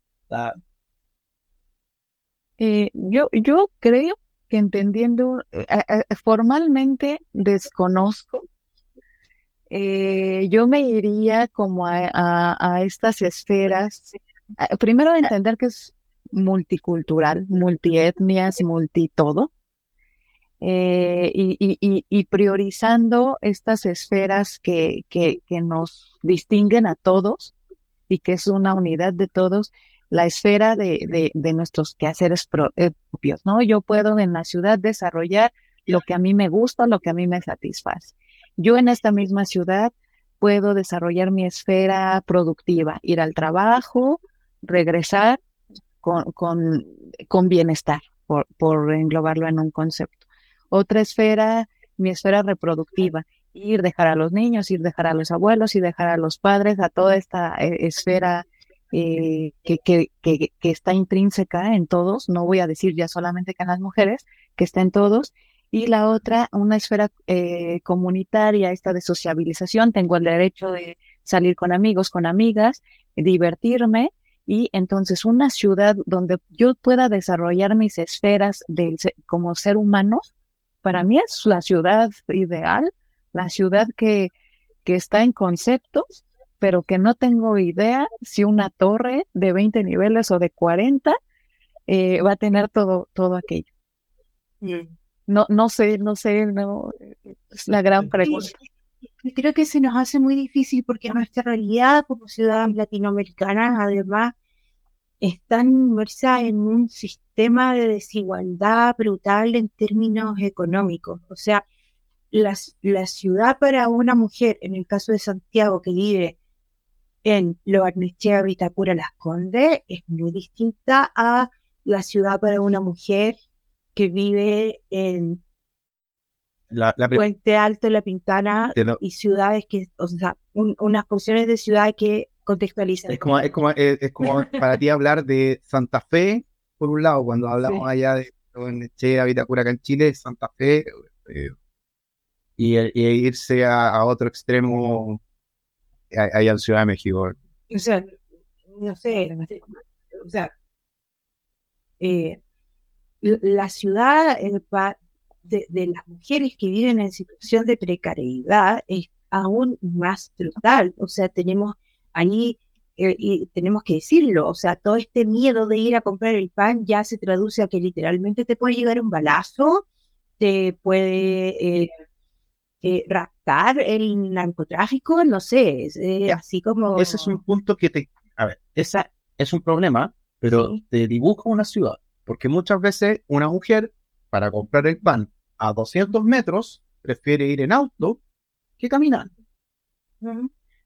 Eh, yo, yo creo que entendiendo, eh, formalmente desconozco, eh, yo me iría como a, a, estas esferas, primero entender que es multicultural, multietnias, multi todo, y, y, priorizando estas esferas que, que, nos distinguen a todos y que es una unidad de todos, la esfera de, de, nuestros quehaceres eh, propios, ¿no? Yo puedo en la ciudad desarrollar lo que a mí me gusta, lo que a mí me satisface. Yo en esta misma ciudad puedo desarrollar mi esfera productiva, ir al trabajo, regresar con, con, con bienestar, por, por englobarlo en un concepto. Otra esfera, mi esfera reproductiva, ir dejar a los niños, ir dejar a los abuelos, y dejar a los padres, a toda esta eh, esfera eh, que, que, que, que, está intrínseca en todos, no voy a decir ya solamente que en las mujeres, que está en todos, y la otra, una esfera eh, comunitaria, esta de sociabilización, tengo el derecho de salir con amigos, con amigas, divertirme, y entonces una ciudad donde yo pueda desarrollar mis esferas de, como ser humano, para mí es la ciudad ideal, la ciudad que, que está en conceptos, pero que no tengo idea si una torre de 20 niveles o de 40 eh, va a tener todo, todo aquello. Mm. No, no sé, no sé, no, es la gran pregunta. Creo que se nos hace muy difícil porque nuestra realidad como ciudadanas latinoamericanas, además, está inmersa en un sistema de desigualdad brutal en términos económicos. O sea, la, la ciudad para una mujer, en el caso de Santiago, que vive en Loarnechea, Vitacura, Las Condes, es muy distinta a la ciudad para una mujer que vive en Puente Alto, La Pintana y ciudades que, o sea, unas porciones de ciudades que contextualizan. Es como, es como, es, como *laughs* para ti hablar de Santa Fe, por un lado, cuando hablamos allá de Loarnechea, Vitacura, acá en Chile, Santa Fe, eh, y, irse a, otro extremo allá en Ciudad de México. O sea, no sé, o sea, eh, la ciudad eh, de, de, las mujeres que viven en situación de precariedad es aún más brutal. O sea, tenemos ahí, eh, y tenemos que decirlo, o sea, todo este miedo de ir a comprar el pan ya se traduce a que literalmente te puede llegar un balazo, te puede eh, raptar el narcotráfico, no sé, eh, así como... Ese es un punto que te... A ver, esa es un problema, pero te dibuja una ciudad, porque muchas veces una mujer para comprar el pan a 200 metros prefiere ir en auto que caminando.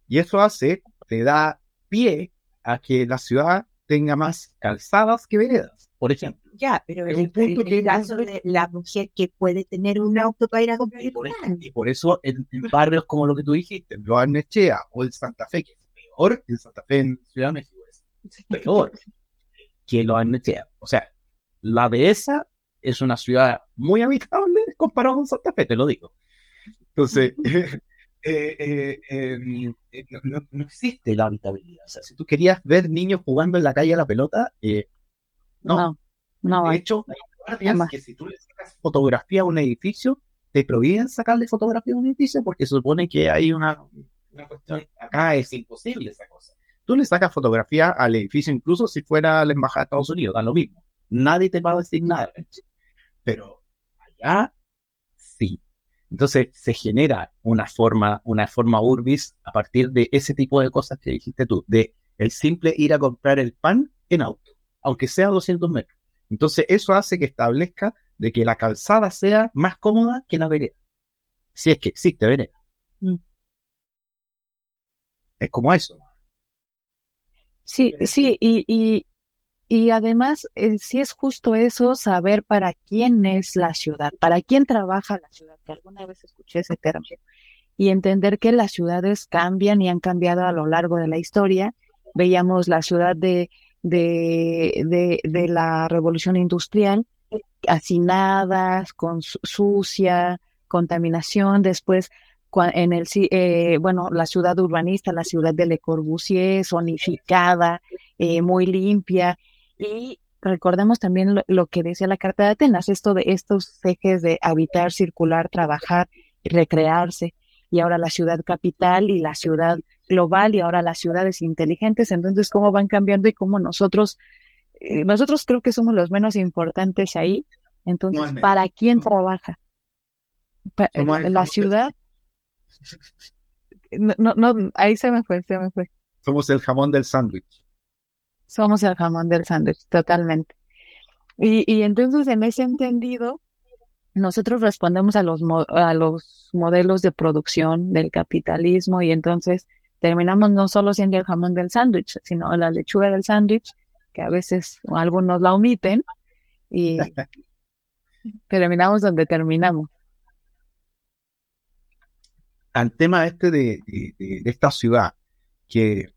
Y eso hace, te da pie a que la ciudad tenga más calzadas que veredas, por ejemplo. Ya, pero un punto que caso de la mujer que puede tener un auto para ir a comprar y por, y por eso en, barrios como lo que tú dijiste, en Loarnechea o en Santa Fe, que es peor, en Santa Fe, en Ciudad de México, es peor que Loarnechea. O sea, la dehesa es una ciudad muy habitable comparado con Santa Fe, te lo digo. Entonces, *laughs* eh, eh, em, eh, no, no, existe la habitabilidad. O sea, si tú querías ver niños jugando en la calle a la pelota, no. no. No, de hecho, hay que si tú le sacas fotografía a un edificio, te prohíben sacarle fotografía a un edificio porque se supone que hay una, cuestión. Acá es imposible esa cosa. Tú le sacas fotografía al edificio, incluso si fuera la embajada de Estados Unidos, da lo mismo. Nadie te va a decir nada. Pero allá sí. Entonces se genera una forma, una forma urbis a partir de ese tipo de cosas que dijiste tú, de el simple ir a comprar el pan en auto, aunque sea 200 metros. Entonces eso hace que establezca de que la calzada sea más cómoda que la vereda. Si es que existe vereda. Mm. Es como eso. Sí, sí, y, y, y además, eh, sí es justo eso, saber para quién es la ciudad, para quién trabaja la ciudad, que alguna vez escuché ese término, y entender que las ciudades cambian y han cambiado a lo largo de la historia. Veíamos la ciudad de de, de, la revolución industrial hacinadas, con sucia, contaminación, después en el eh, bueno la ciudad urbanista, la ciudad de Le Corbusier, zonificada, eh, muy limpia y recordemos también lo, que decía la Carta de Atenas, esto de estos ejes de habitar, circular, trabajar, recrearse y ahora la ciudad capital y la ciudad global y ahora las ciudades inteligentes, entonces cómo van cambiando y cómo nosotros eh, nosotros creo que somos los menos importantes ahí. Entonces, ¿para quién trabaja? la ciudad. No, no, ahí se me fue, se me fue. Somos el jamón del sándwich. Somos el jamón del sándwich, totalmente. Y, y entonces, en ese entendido, nosotros respondemos a los, a los modelos de producción del capitalismo y entonces terminamos no solo siendo el jamón del sándwich, sino la lechuga del sándwich que a veces algunos la omiten y *laughs* terminamos donde terminamos. Al tema este de, esta ciudad, que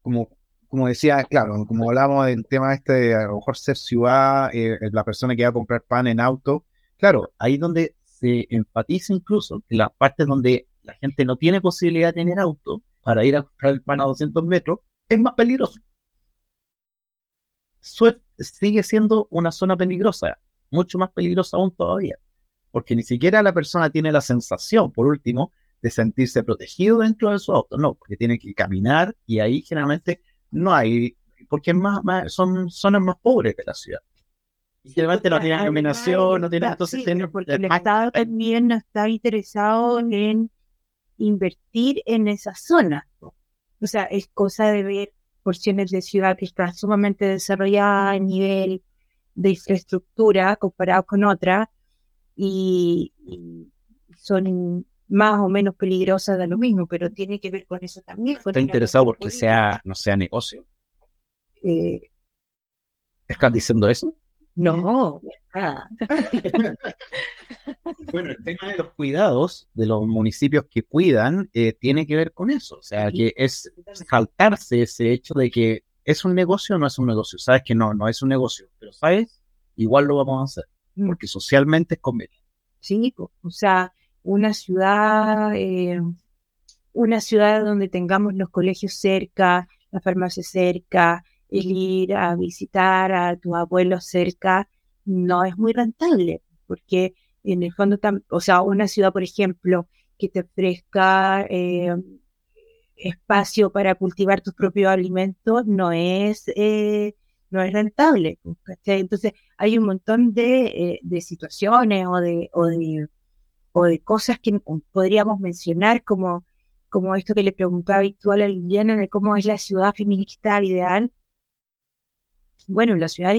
como, como decía, claro, como hablamos del tema este de a lo mejor ser ciudad, eh, la persona que va a comprar pan en auto, claro, ahí donde se enfatiza incluso en las partes donde la gente no tiene posibilidad de tener auto para ir a comprar el pan a 200 metros, es más peligroso. Sigue siendo una zona peligrosa, mucho más peligrosa aún todavía, porque ni siquiera la persona tiene la sensación, por último, de sentirse protegido dentro de su auto, no, porque tiene que caminar y ahí generalmente no hay, porque más, son zonas más pobres que la ciudad. Y generalmente no tiene iluminación, no tiene, entonces porque el Estado también no está interesado en invertir en esa zona. O sea, es cosa de ver porciones de ciudad que están sumamente desarrolladas a nivel de infraestructura comparado con otras y, son más o menos peligrosas de lo mismo, pero tiene que ver con eso también. Está interesado porque sea, no sea negocio. Eh, ¿Estás diciendo eso? No, *laughs* bueno, el tema de los cuidados de los municipios que cuidan eh, tiene que ver con eso. O sea, que es saltarse ese hecho de que es un negocio o no es un negocio. Sabes que no, no es un negocio, pero sabes, igual lo vamos a hacer, mm. porque socialmente es conveniente. Sí, o sea, una ciudad, eh, una ciudad donde tengamos los colegios cerca, la farmacia cerca, el ir a visitar a tus abuelos cerca no es muy rentable, porque en el fondo, o sea, una ciudad, por ejemplo, que te ofrezca eh, espacio para cultivar tus propios alimentos no es, eh, no es rentable. Entonces, hay un montón de, eh, situaciones de, o de, o de cosas que podríamos mencionar como, como esto que le preguntaba habitual a Liliana de cómo es la ciudad feminista ideal, bueno, la ciudad,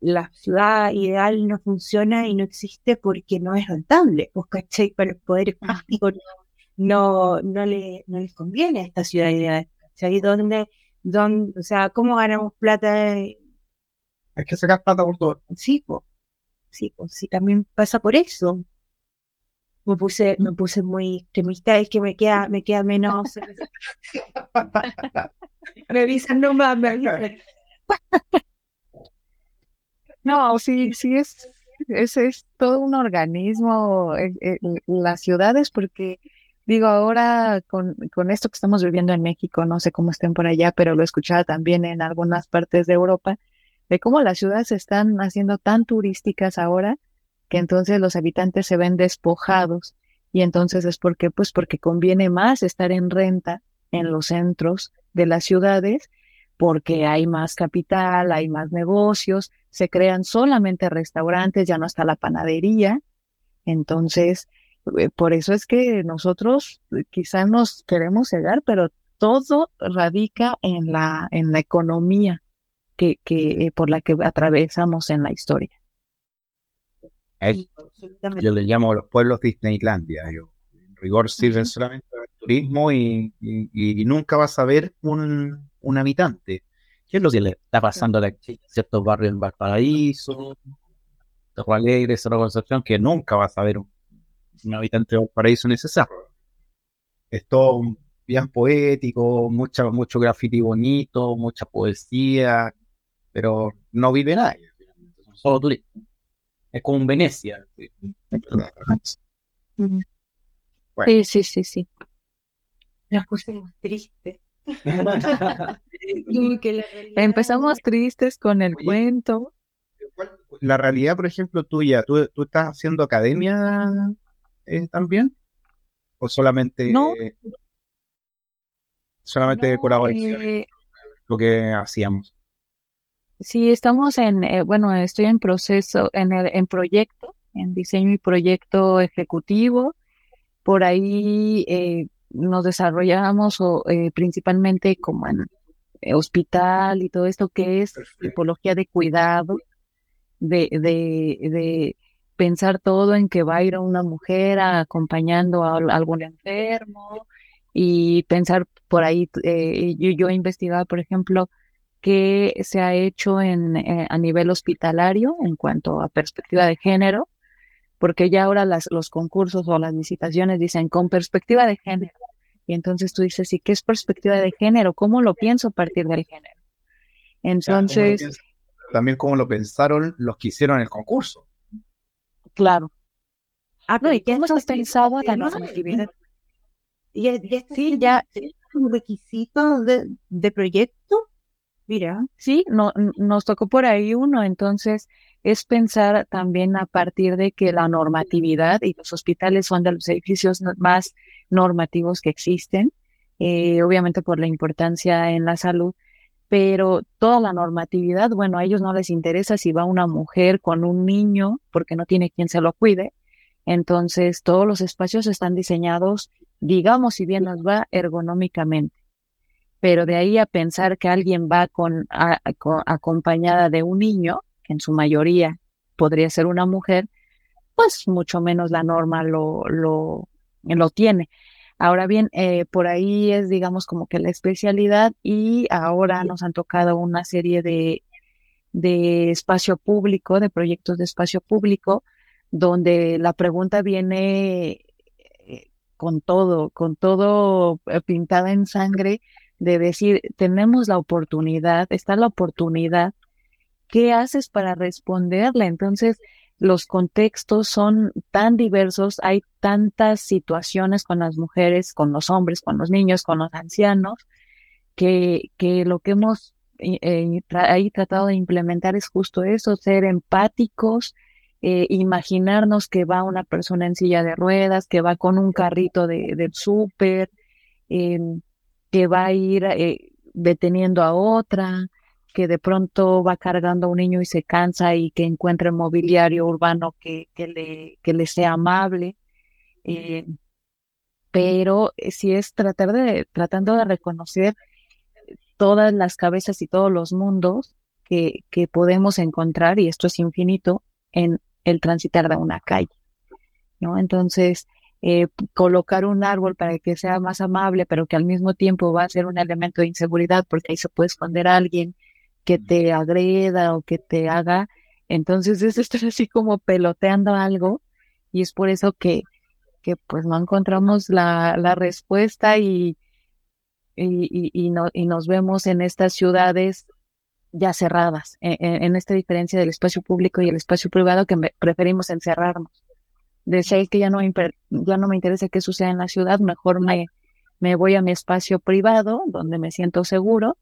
la ciudad ideal no funciona y no existe porque no es rentable, pues, ¿cachai? Para el poder práctico no, no, le, no les conviene a esta ciudad ideal, ¿cachai? ¿Dónde, dónde, o sea, ¿cómo ganamos plata? Hay que sacar plata por todo. Sí, pues, sí, pues, sí, también pasa por eso. Me puse, me *laughs* puse muy extremista, es que me queda, me queda menos. *laughs* Revisan nomás, *laughs* No, sí, sí es, es, es todo un organismo, eh, eh, las ciudades, porque digo, ahora con, con esto que estamos viviendo en México, no sé cómo estén por allá, pero lo he escuchado también en algunas partes de Europa, de cómo las ciudades se están haciendo tan turísticas ahora que entonces los habitantes se ven despojados y entonces es porque pues porque conviene más estar en renta en los centros de las ciudades porque hay más capital, hay más negocios, se crean solamente restaurantes, ya no está la panadería. Entonces, eh, por eso es que nosotros eh, quizás nos queremos cegar, pero todo radica en la, en la economía que, que, eh, por la que atravesamos en la historia. yo le llamo a los pueblos Disneylandia. Yo, en rigor sirven solamente para el turismo y, y nunca vas a ver un, un habitante. ¿Qué es lo que le está pasando a ciertos barrios en Valparaíso, Cerro Alegre, Cerro Concepción, que nunca vas a ver un, habitante de Valparaíso en ese cerro? Es todo bien poético, mucha, mucho graffiti bonito, mucha poesía, pero no vive nadie. solo turistas. Es como un Venecia. Sí, sí, sí, sí. Las pusimos tristes. *laughs* Empezamos tristes con el cuento. La realidad, por ejemplo, tuya, ¿tú, tú estás haciendo academia eh, también? ¿O solamente, No. solamente No, colaboración? eh, Lo que hacíamos. Sí, estamos en, eh, bueno, estoy en proceso, en, el, en proyecto, en diseño y proyecto ejecutivo. Por ahí eh, nos desarrollamos o, eh, principalmente como en eh, hospital y todo esto que es tipología de cuidado, de, de, de pensar todo en que va a ir una mujer acompañando a, al- algún enfermo y pensar por ahí, eh, yo, yo he investigado, por ejemplo, qué se ha hecho en, eh, a nivel hospitalario en cuanto a perspectiva de género, porque ya ahora las, los concursos o las licitaciones dicen con perspectiva de género. Y entonces tú dices, ¿y qué es perspectiva de género? ¿Cómo lo pienso a partir del género? ¿cómo Entonces? También como lo pensaron los que hicieron el concurso. claro. Ah, No, ¿y cómo está sí, pensado la sí, normatividad? Está Sí, ya, un requisito de, de proyecto. Mira, Sí, no, nos tocó por ahí uno, entonces es pensar también a partir de que la normatividad y los hospitales son de los edificios más normativos que existen, eh, obviamente por la importancia en la salud, pero toda la normatividad, bueno, a ellos no les interesa si va una mujer con un niño porque no tiene quien se lo cuide, entonces todos los espacios están diseñados, digamos, si bien nos va ergonómicamente pero de ahí a pensar que alguien va con, acompañada de un niño, que en su mayoría podría ser una mujer, pues mucho menos la norma lo, lo, lo tiene. Ahora bien, eh, por ahí es, digamos, como que la especialidad y ahora nos han tocado una serie de, de espacio público, de proyectos de espacio público, donde la pregunta viene eh, con todo, con todo eh, pintada en sangre, de decir, tenemos la oportunidad, está la oportunidad, ¿qué haces para responderle? Entonces, los contextos son tan diversos, hay tantas situaciones con las mujeres, con los hombres, con los niños, con los ancianos, que, que lo que hemos eh, eh, ahí tratado de implementar es justo eso, ser empáticos, eh, imaginarnos que va una persona en silla de ruedas, que va con un carrito de, del súper, em, que va a ir eh, deteniendo a otra, que de pronto va cargando a un niño y se cansa y que encuentre mobiliario urbano que, que le, que le sea amable. eh, pero eh, sí es tratar de, tratando de reconocer todas las cabezas y todos los mundos que, que podemos encontrar, y esto es infinito, en el transitar de una calle, ¿no? Entonces, eh, colocar un árbol para que sea más amable, pero que al mismo tiempo va a ser un elemento de inseguridad, porque ahí se puede esconder a alguien que te agreda o que te haga. Entonces, es estar así como peloteando algo, y es por eso que, que pues no encontramos la, la respuesta y, y, y, y no, y nos vemos en estas ciudades ya cerradas, en, en- en esta diferencia del espacio público y el espacio privado que preferimos encerrarnos. Decía que ya no, ya no me interesa qué suceda en la ciudad, mejor me, me voy a mi espacio privado, donde me siento seguro,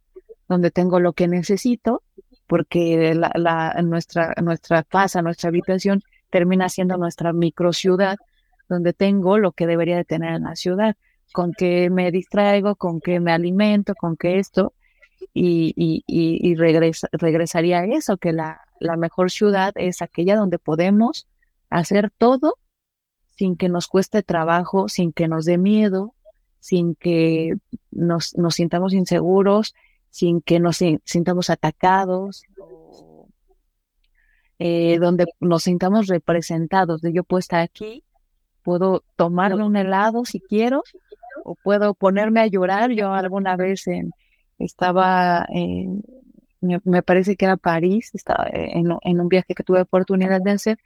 donde tengo lo que necesito, porque la, la, nuestra, nuestra casa, nuestra habitación termina siendo nuestra microciudad, donde tengo lo que debería de tener en la ciudad, con que me distraigo, con que me alimento, con que esto, y, y, y, y regresa- regresaría a eso, que la, la mejor ciudad es aquella donde podemos hacer todo sin que nos cueste trabajo, sin que nos dé miedo, sin que nos, nos sintamos inseguros, sin que nos sin- sintamos atacados, eh, donde nos sintamos representados, de yo puedo estar aquí, puedo tomarme un helado si quiero, o puedo ponerme a llorar. Yo alguna vez en, estaba me, parece que era París, estaba en, en un viaje que tuve oportunidad de hacer,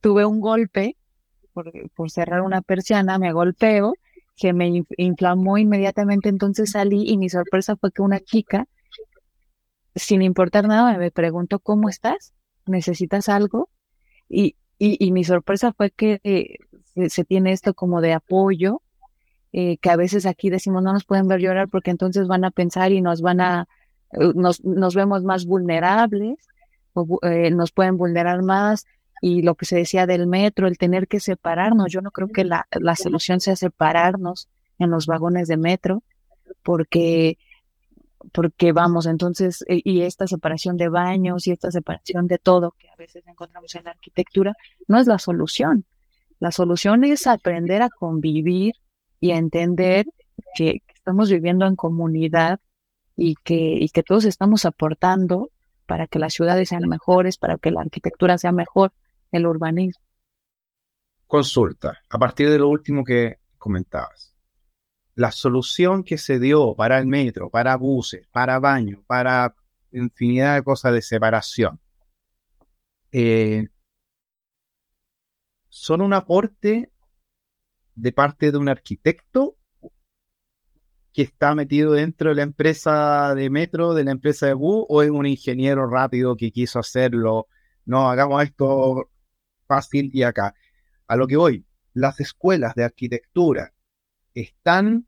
tuve un golpe por, por cerrar una persiana, me golpeo, que me inf- inflamó inmediatamente, entonces salí y mi sorpresa fue que una chica, sin importar nada, me preguntó, ¿cómo estás? necesitas algo. Y, y, mi sorpresa fue que eh, se, tiene esto como de apoyo, eh, que a veces aquí decimos no nos pueden ver llorar porque entonces van a pensar y nos van a, eh, nos, nos vemos más vulnerables, o, nos pueden vulnerar más. Y lo que se decía del metro, el tener que separarnos, yo no creo que la, la solución sea separarnos en los vagones de metro, porque porque vamos, entonces, eh, y esta separación de baños y esta separación de todo que a veces encontramos en la arquitectura, no es la solución. La solución es aprender a convivir y a entender que estamos viviendo en comunidad y que, y que todos estamos aportando para que las ciudades sean mejores, para que la arquitectura sea mejor, el urbanismo. Consulta, a partir de lo último que comentabas la solución que se dio para el metro, para buses, para baños, para infinidad de cosas de separación, eh, son un aporte de parte de un arquitecto que está metido dentro de la empresa de metro, de la empresa de bus, o es un ingeniero rápido que quiso hacerlo. No, hagamos esto fácil y acá. A lo que voy, las escuelas de arquitectura están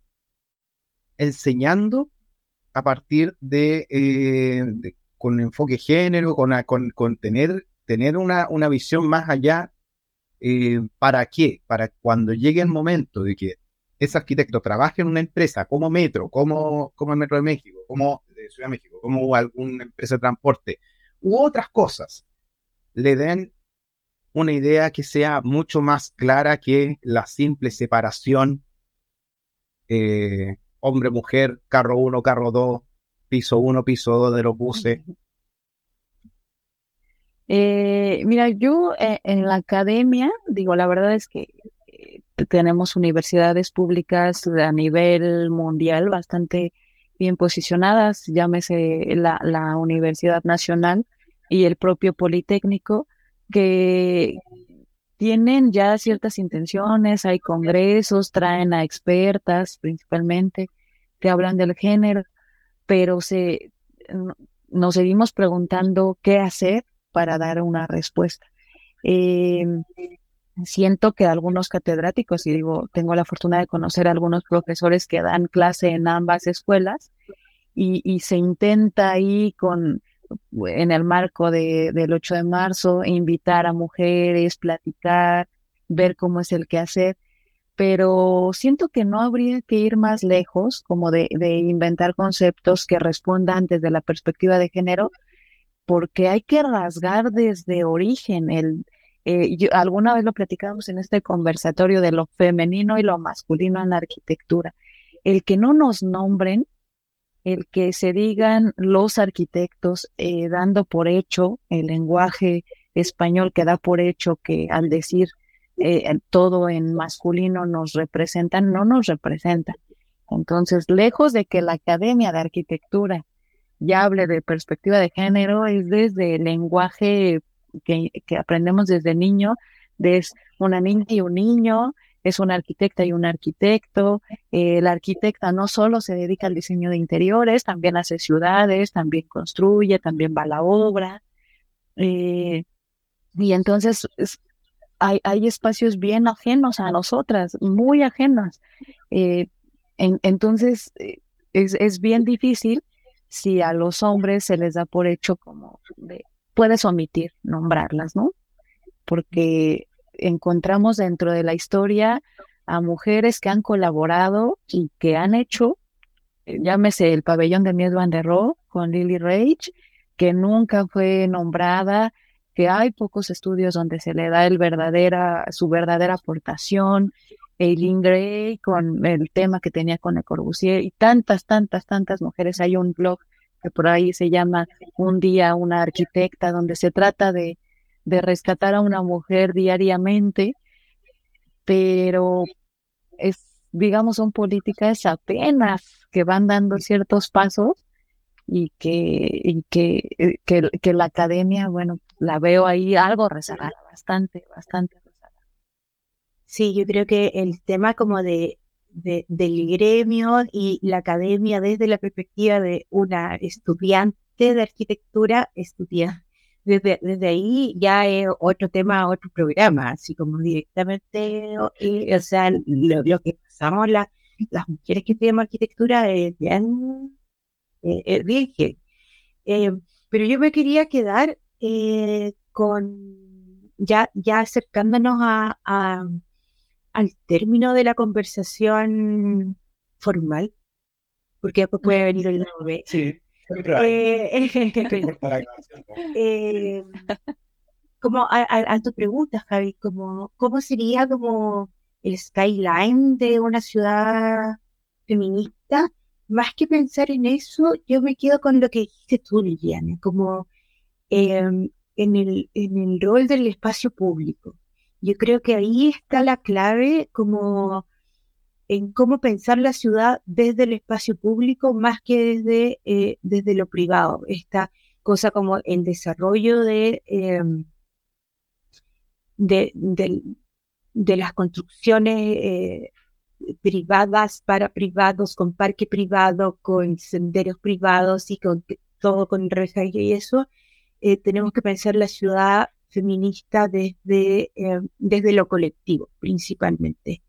enseñando a partir de, eh, con enfoque género, con, con, tener, tener una, una, visión más allá. Eh, ¿Para qué? Para cuando llegue el momento de que ese arquitecto trabaje en una empresa como Metro, como, como el Metro de México, como Ciudad de México, como alguna empresa de transporte, u otras cosas, le den una idea que sea mucho más clara que la simple separación eh, hombre, mujer, carro 1, carro 2, piso 1, piso 2 de los buses. Eh, mira, yo eh, en la academia, digo, la verdad es que tenemos universidades públicas a nivel mundial bastante bien posicionadas, llámese la, la Universidad Nacional y el propio Politécnico, que tienen ya ciertas intenciones, hay congresos, traen a expertas principalmente que hablan del género, pero se, nos seguimos preguntando qué hacer para dar una respuesta. Em, siento que algunos catedráticos, y digo, tengo la fortuna de conocer a algunos profesores que dan clase en ambas escuelas, y, y se intenta ahí con en el marco de, del 8 de marzo, invitar a mujeres, platicar, ver cómo es el que hacer, pero siento que no habría que ir más lejos, como de, de inventar conceptos que respondan desde la perspectiva de género, porque hay que rasgar desde origen el, eh, alguna vez lo platicamos en este conversatorio de lo femenino y lo masculino en la arquitectura. El que no nos nombren el que se digan los arquitectos eh, dando por hecho el lenguaje español que da por hecho que al decir eh, todo en masculino nos representan, no nos representan. Entonces, lejos de que la Academia de Arquitectura ya hable de perspectiva de género, es desde el lenguaje que, aprendemos desde niño, de una niña y un niño, es una arquitecta y un arquitecto. Eh, la arquitecta no solo se dedica al diseño de interiores, también hace ciudades, también construye, también va a la obra. Eh, y entonces hay, hay, espacios bien ajenos a nosotras, muy ajenos. Eh, entonces es, es, bien difícil si a los hombres se les da por hecho como de, puedes omitir nombrarlas, ¿no? Porque encontramos dentro de la historia a mujeres que han colaborado y que han hecho, eh, llámese el pabellón de Mies van der Rohe con Lily Rage, que nunca fue nombrada, que hay pocos estudios donde se le da el verdadera, su verdadera aportación, Eileen Gray con el tema que tenía con Le Corbusier y tantas, tantas, tantas mujeres. Hay un blog que por ahí se llama Un día una arquitecta, donde se trata de de rescatar a una mujer diariamente, pero es, digamos, son políticas apenas que van dando ciertos pasos y que, y que, eh, que, la academia, bueno, la veo ahí algo rezagada, bastante, bastante rezagada. Sí, yo creo que el tema como de, de, del gremio y la academia desde la perspectiva de una estudiante de arquitectura, estudiante desde, desde ahí ya es otro tema, otro programa, así como directamente, o, sea, lo, que pasamos las mujeres que tenemos arquitectura es bien, eh, bien eh, pero yo me quería quedar eh, con, ya, ya acercándonos a, al término de la conversación formal, porque después puede venir el nombre. Sí. Eh, *laughs* eh, como a, tu pregunta, Javi, como, ¿cómo sería como el skyline de una ciudad feminista? Más que pensar en eso, yo me quedo con lo que dijiste tú, Liliana, como em, en, el, en el rol del espacio público. Yo creo que ahí está la clave como en cómo pensar la ciudad desde el espacio público más que desde, eh, desde lo privado. Esta cosa como el desarrollo de, em, de, las construcciones eh, privadas para privados, con parque privado, con senderos privados y con todo con rejas y eso, eh, tenemos que pensar la ciudad feminista desde, desde lo colectivo, principalmente.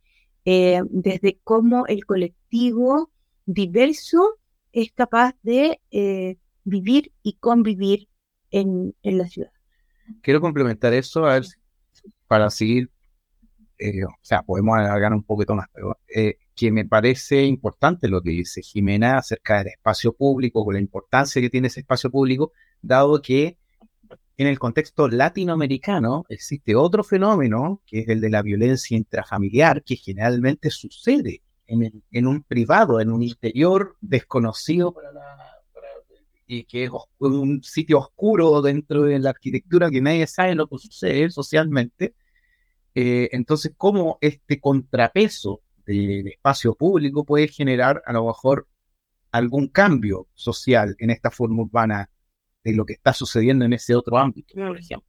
Eh, desde cómo el colectivo diverso es capaz de eh, vivir y convivir en, en, la ciudad. Quiero complementar eso a ver, para seguir, eh, o sea, podemos alargar un poquito más, pero que me parece importante lo que dice Jimena acerca del espacio público, con la importancia que tiene ese espacio público, dado que en el contexto latinoamericano existe otro fenómeno, que es el de la violencia intrafamiliar, que generalmente sucede en, un privado, en un interior desconocido y que es un sitio oscuro dentro de la arquitectura que nadie sabe lo que sucede socialmente. Eh, entonces, ¿cómo este contrapeso del espacio público puede generar a lo mejor algún cambio social en esta forma urbana de lo que está sucediendo en ese otro ámbito, por ejemplo.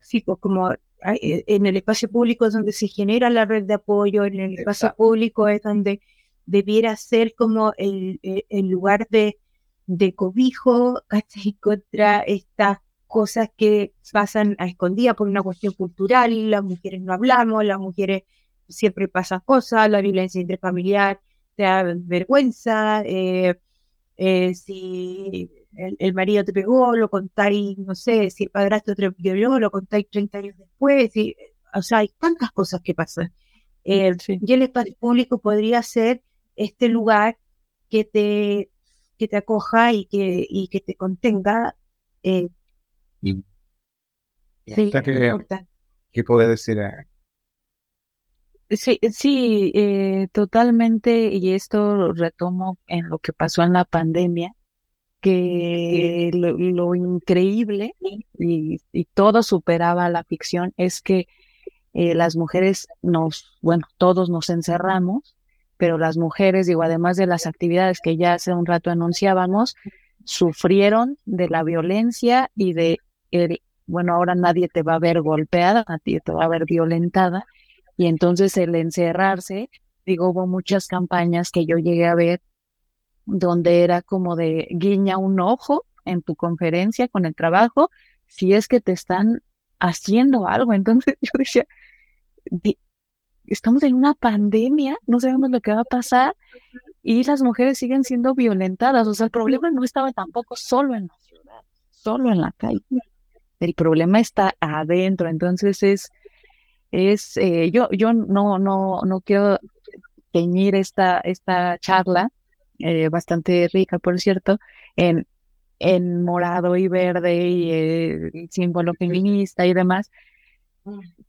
Sí, pues como eh, en el espacio público es donde se genera la red de apoyo, en el espacio público es donde debiera ser como el, eh, el lugar de, de cobijo ¿cachai? *laughs* contra estas cosas que pasan a escondidas por una cuestión cultural, las mujeres no hablamos, las mujeres siempre pasan cosas, la violencia intrafamiliar te da vergüenza, eh, si el, marido te pegó, lo contáis, no sé, si el padrastro te violó, lo contáis 30 años después, y, o sea, hay tantas cosas que pasan. Eh, y el espacio público podría ser este lugar que te, que te acoja y que, y que te contenga. Eh, sí, ¿Qué puede decir? Sí, sí, eh, totalmente, y esto retomo en lo que pasó en la pandemia, que lo, increíble y, todo superaba la ficción es que eh, las mujeres nos, bueno, todos nos encerramos, pero las mujeres, digo, además de las actividades que ya hace un rato anunciábamos, sufrieron de la violencia y de, el, bueno, ahora nadie te va a ver golpeada, nadie te va a ver violentada, y entonces el encerrarse, digo, hubo muchas campañas que yo llegué a ver donde era como de guiña un ojo en tu conferencia con el trabajo, si es que te están haciendo algo. Entonces *laughs* yo decía, estamos en una pandemia, no sabemos lo que va a pasar y las mujeres siguen siendo violentadas. O sea, el problema no estaba tampoco solo en la ciudad, solo en la calle. El problema está adentro. Entonces es, es, eh, yo, yo no, no, no quiero teñir esta, esta charla eh, bastante rica, por cierto, en, en morado y verde y eh, símbolo feminista y demás,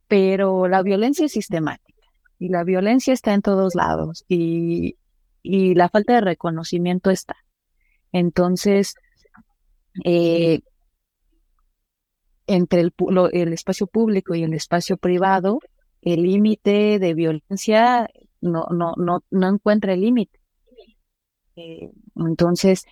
pero la violencia es sistemática y la violencia está en todos lados y, y la falta de reconocimiento está. Entonces, eh, entre el, el, espacio público y el espacio privado, el límite de violencia no, no, no, no encuentra el límite. Eh, entonces,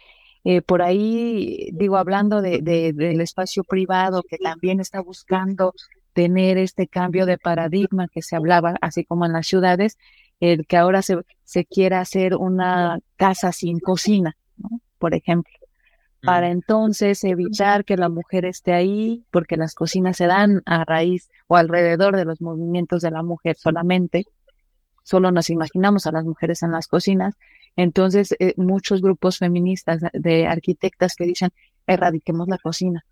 eh, por ahí, digo, hablando de, del espacio privado que también está buscando tener este cambio de paradigma que se hablaba, así como en las ciudades, el que ahora se, se quiera hacer una casa sin cocina, ¿no? por ejemplo. para entonces evitar que la mujer esté ahí, porque las cocinas se dan a raíz o alrededor de los movimientos de la mujer solamente. Solo nos imaginamos a las mujeres en las cocinas. Entonces, eh, muchos grupos feministas de arquitectas que dicen, erradiquemos la cocina.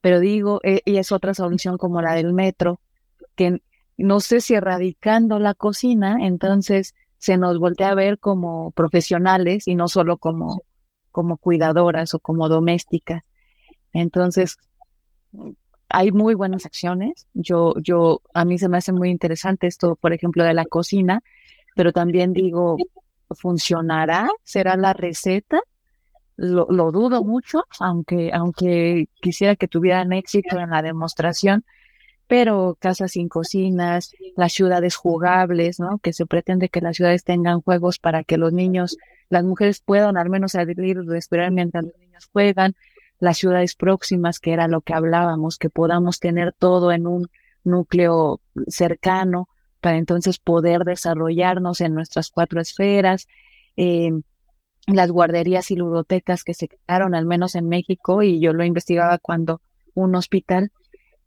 Pero digo, eh, y es otra solución como la del metro, que no sé si erradicando la cocina, entonces se nos voltea a ver como profesionales y no solo como como cuidadoras o como domésticas. Entonces, hay muy buenas acciones. Yo, yo, a mí se me hace muy interesante esto, por ejemplo, de la cocina, pero también digo, ¿funcionará? ¿Será la receta? Lo, lo dudo mucho, aunque, aunque quisiera que tuvieran éxito en la demostración, pero casas sin cocinas, las ciudades jugables, ¿no? Que se pretende que las ciudades tengan juegos para que los niños las mujeres puedan al menos salir y respirar mientras los niños juegan, las ciudades próximas, que era lo que hablábamos, que podamos tener todo en un núcleo cercano para entonces poder desarrollarnos en nuestras cuatro esferas. Las guarderías y ludotecas que se crearon, al menos en México, y yo lo investigaba cuando un hospital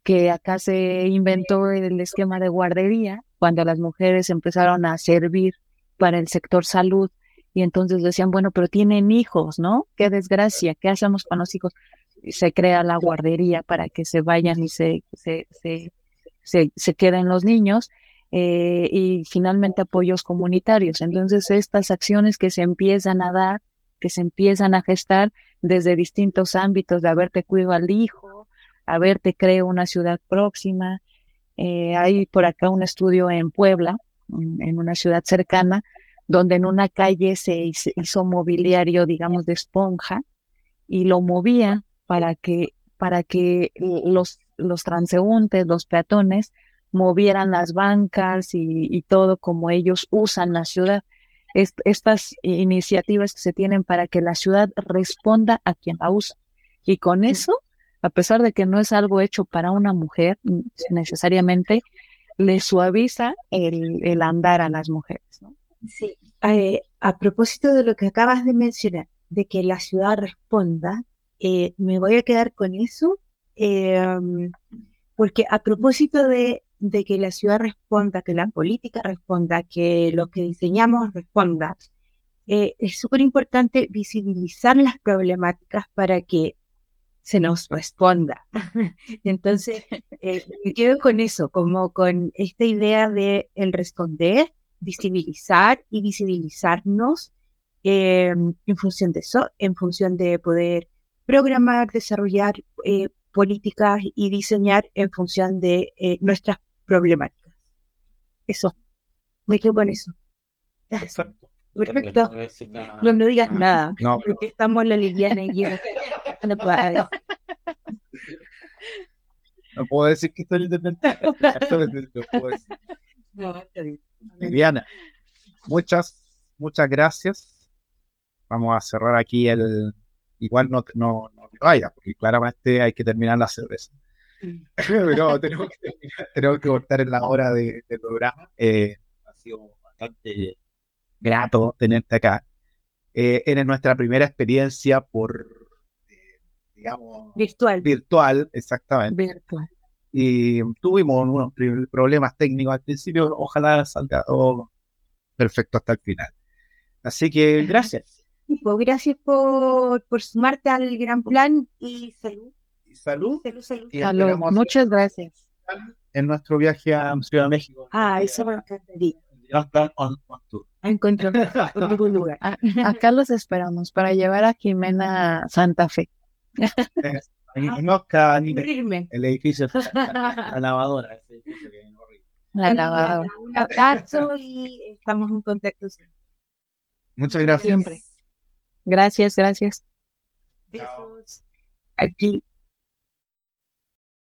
que acá se inventó el esquema de guardería, cuando las mujeres empezaron a servir para el sector salud y entonces decían, bueno, pero tienen hijos, ¿no? Qué desgracia, ¿qué hacemos con los hijos? Se crea la guardería para que se vayan y se, se, se, se, queden los niños. Eh, y finalmente apoyos comunitarios. Entonces, estas acciones que se empiezan a dar, que se empiezan a gestar desde distintos ámbitos, de haber te cuido al hijo, a ver te creo una ciudad próxima. Eh, hay por acá un estudio en Puebla, en una ciudad cercana, donde en una calle se hizo mobiliario, digamos, de esponja y lo movía para que, para que los, los transeúntes, los peatones, movieran las bancas y, todo como ellos usan la ciudad. estas iniciativas que se tienen para que la ciudad responda a quien la usa. Y con eso, a pesar de que no es algo hecho para una mujer necesariamente, le suaviza el, el andar a las mujeres. ¿no? Sí, eh, a propósito de lo que acabas de mencionar, de que la ciudad responda, eh, me voy a quedar con eso, em, porque a propósito de, de, que la ciudad responda, que la política responda, que lo que diseñamos responda, eh, es súper importante visibilizar las problemáticas para que se nos responda. *laughs* Entonces, me quedo con eso, como con esta idea de el responder visibilizar y visibilizarnos em, en función de eso, en función de poder programar, desarrollar eh, políticas y diseñar en función de eh, nuestras problemáticas. Eso, me quedo con eso. Perfecto. Perfecto. No, no digas nada, no, porque estamos en la liviana y no puedo. No puedo decir que estoy independiente. *laughs* No, Viviana, muchas, muchas gracias. Vamos a cerrar aquí el. Igual no, no, no vaya, porque claramente hay que terminar la cerveza. *laughs* Pero tenemos que, tenemos que cortar en la hora de, del programa. Eh, ha sido bastante grato tenerte acá. Eh, eres nuestra primera experiencia por, eh, digamos, virtual. Virtual, exactamente. Virtual y tuvimos unos problemas técnicos al principio, ojalá salga todo perfecto hasta el final. Así que gracias. Pues gracias por, por sumarte al gran plan y salud. Y salud. Salud, salud. Muchas gracias. En nuestro viaje a Ciudad de México. Ah, eso me encantaría. Encuentro algún lugar. Acá los esperamos para llevar a Jimena Santa Fe. No, el edificio, la lavadora. La lavadora. Un abrazo y estamos en contacto Muchas gracias. Siempre. Gracias, gracias. Besos. Aquí.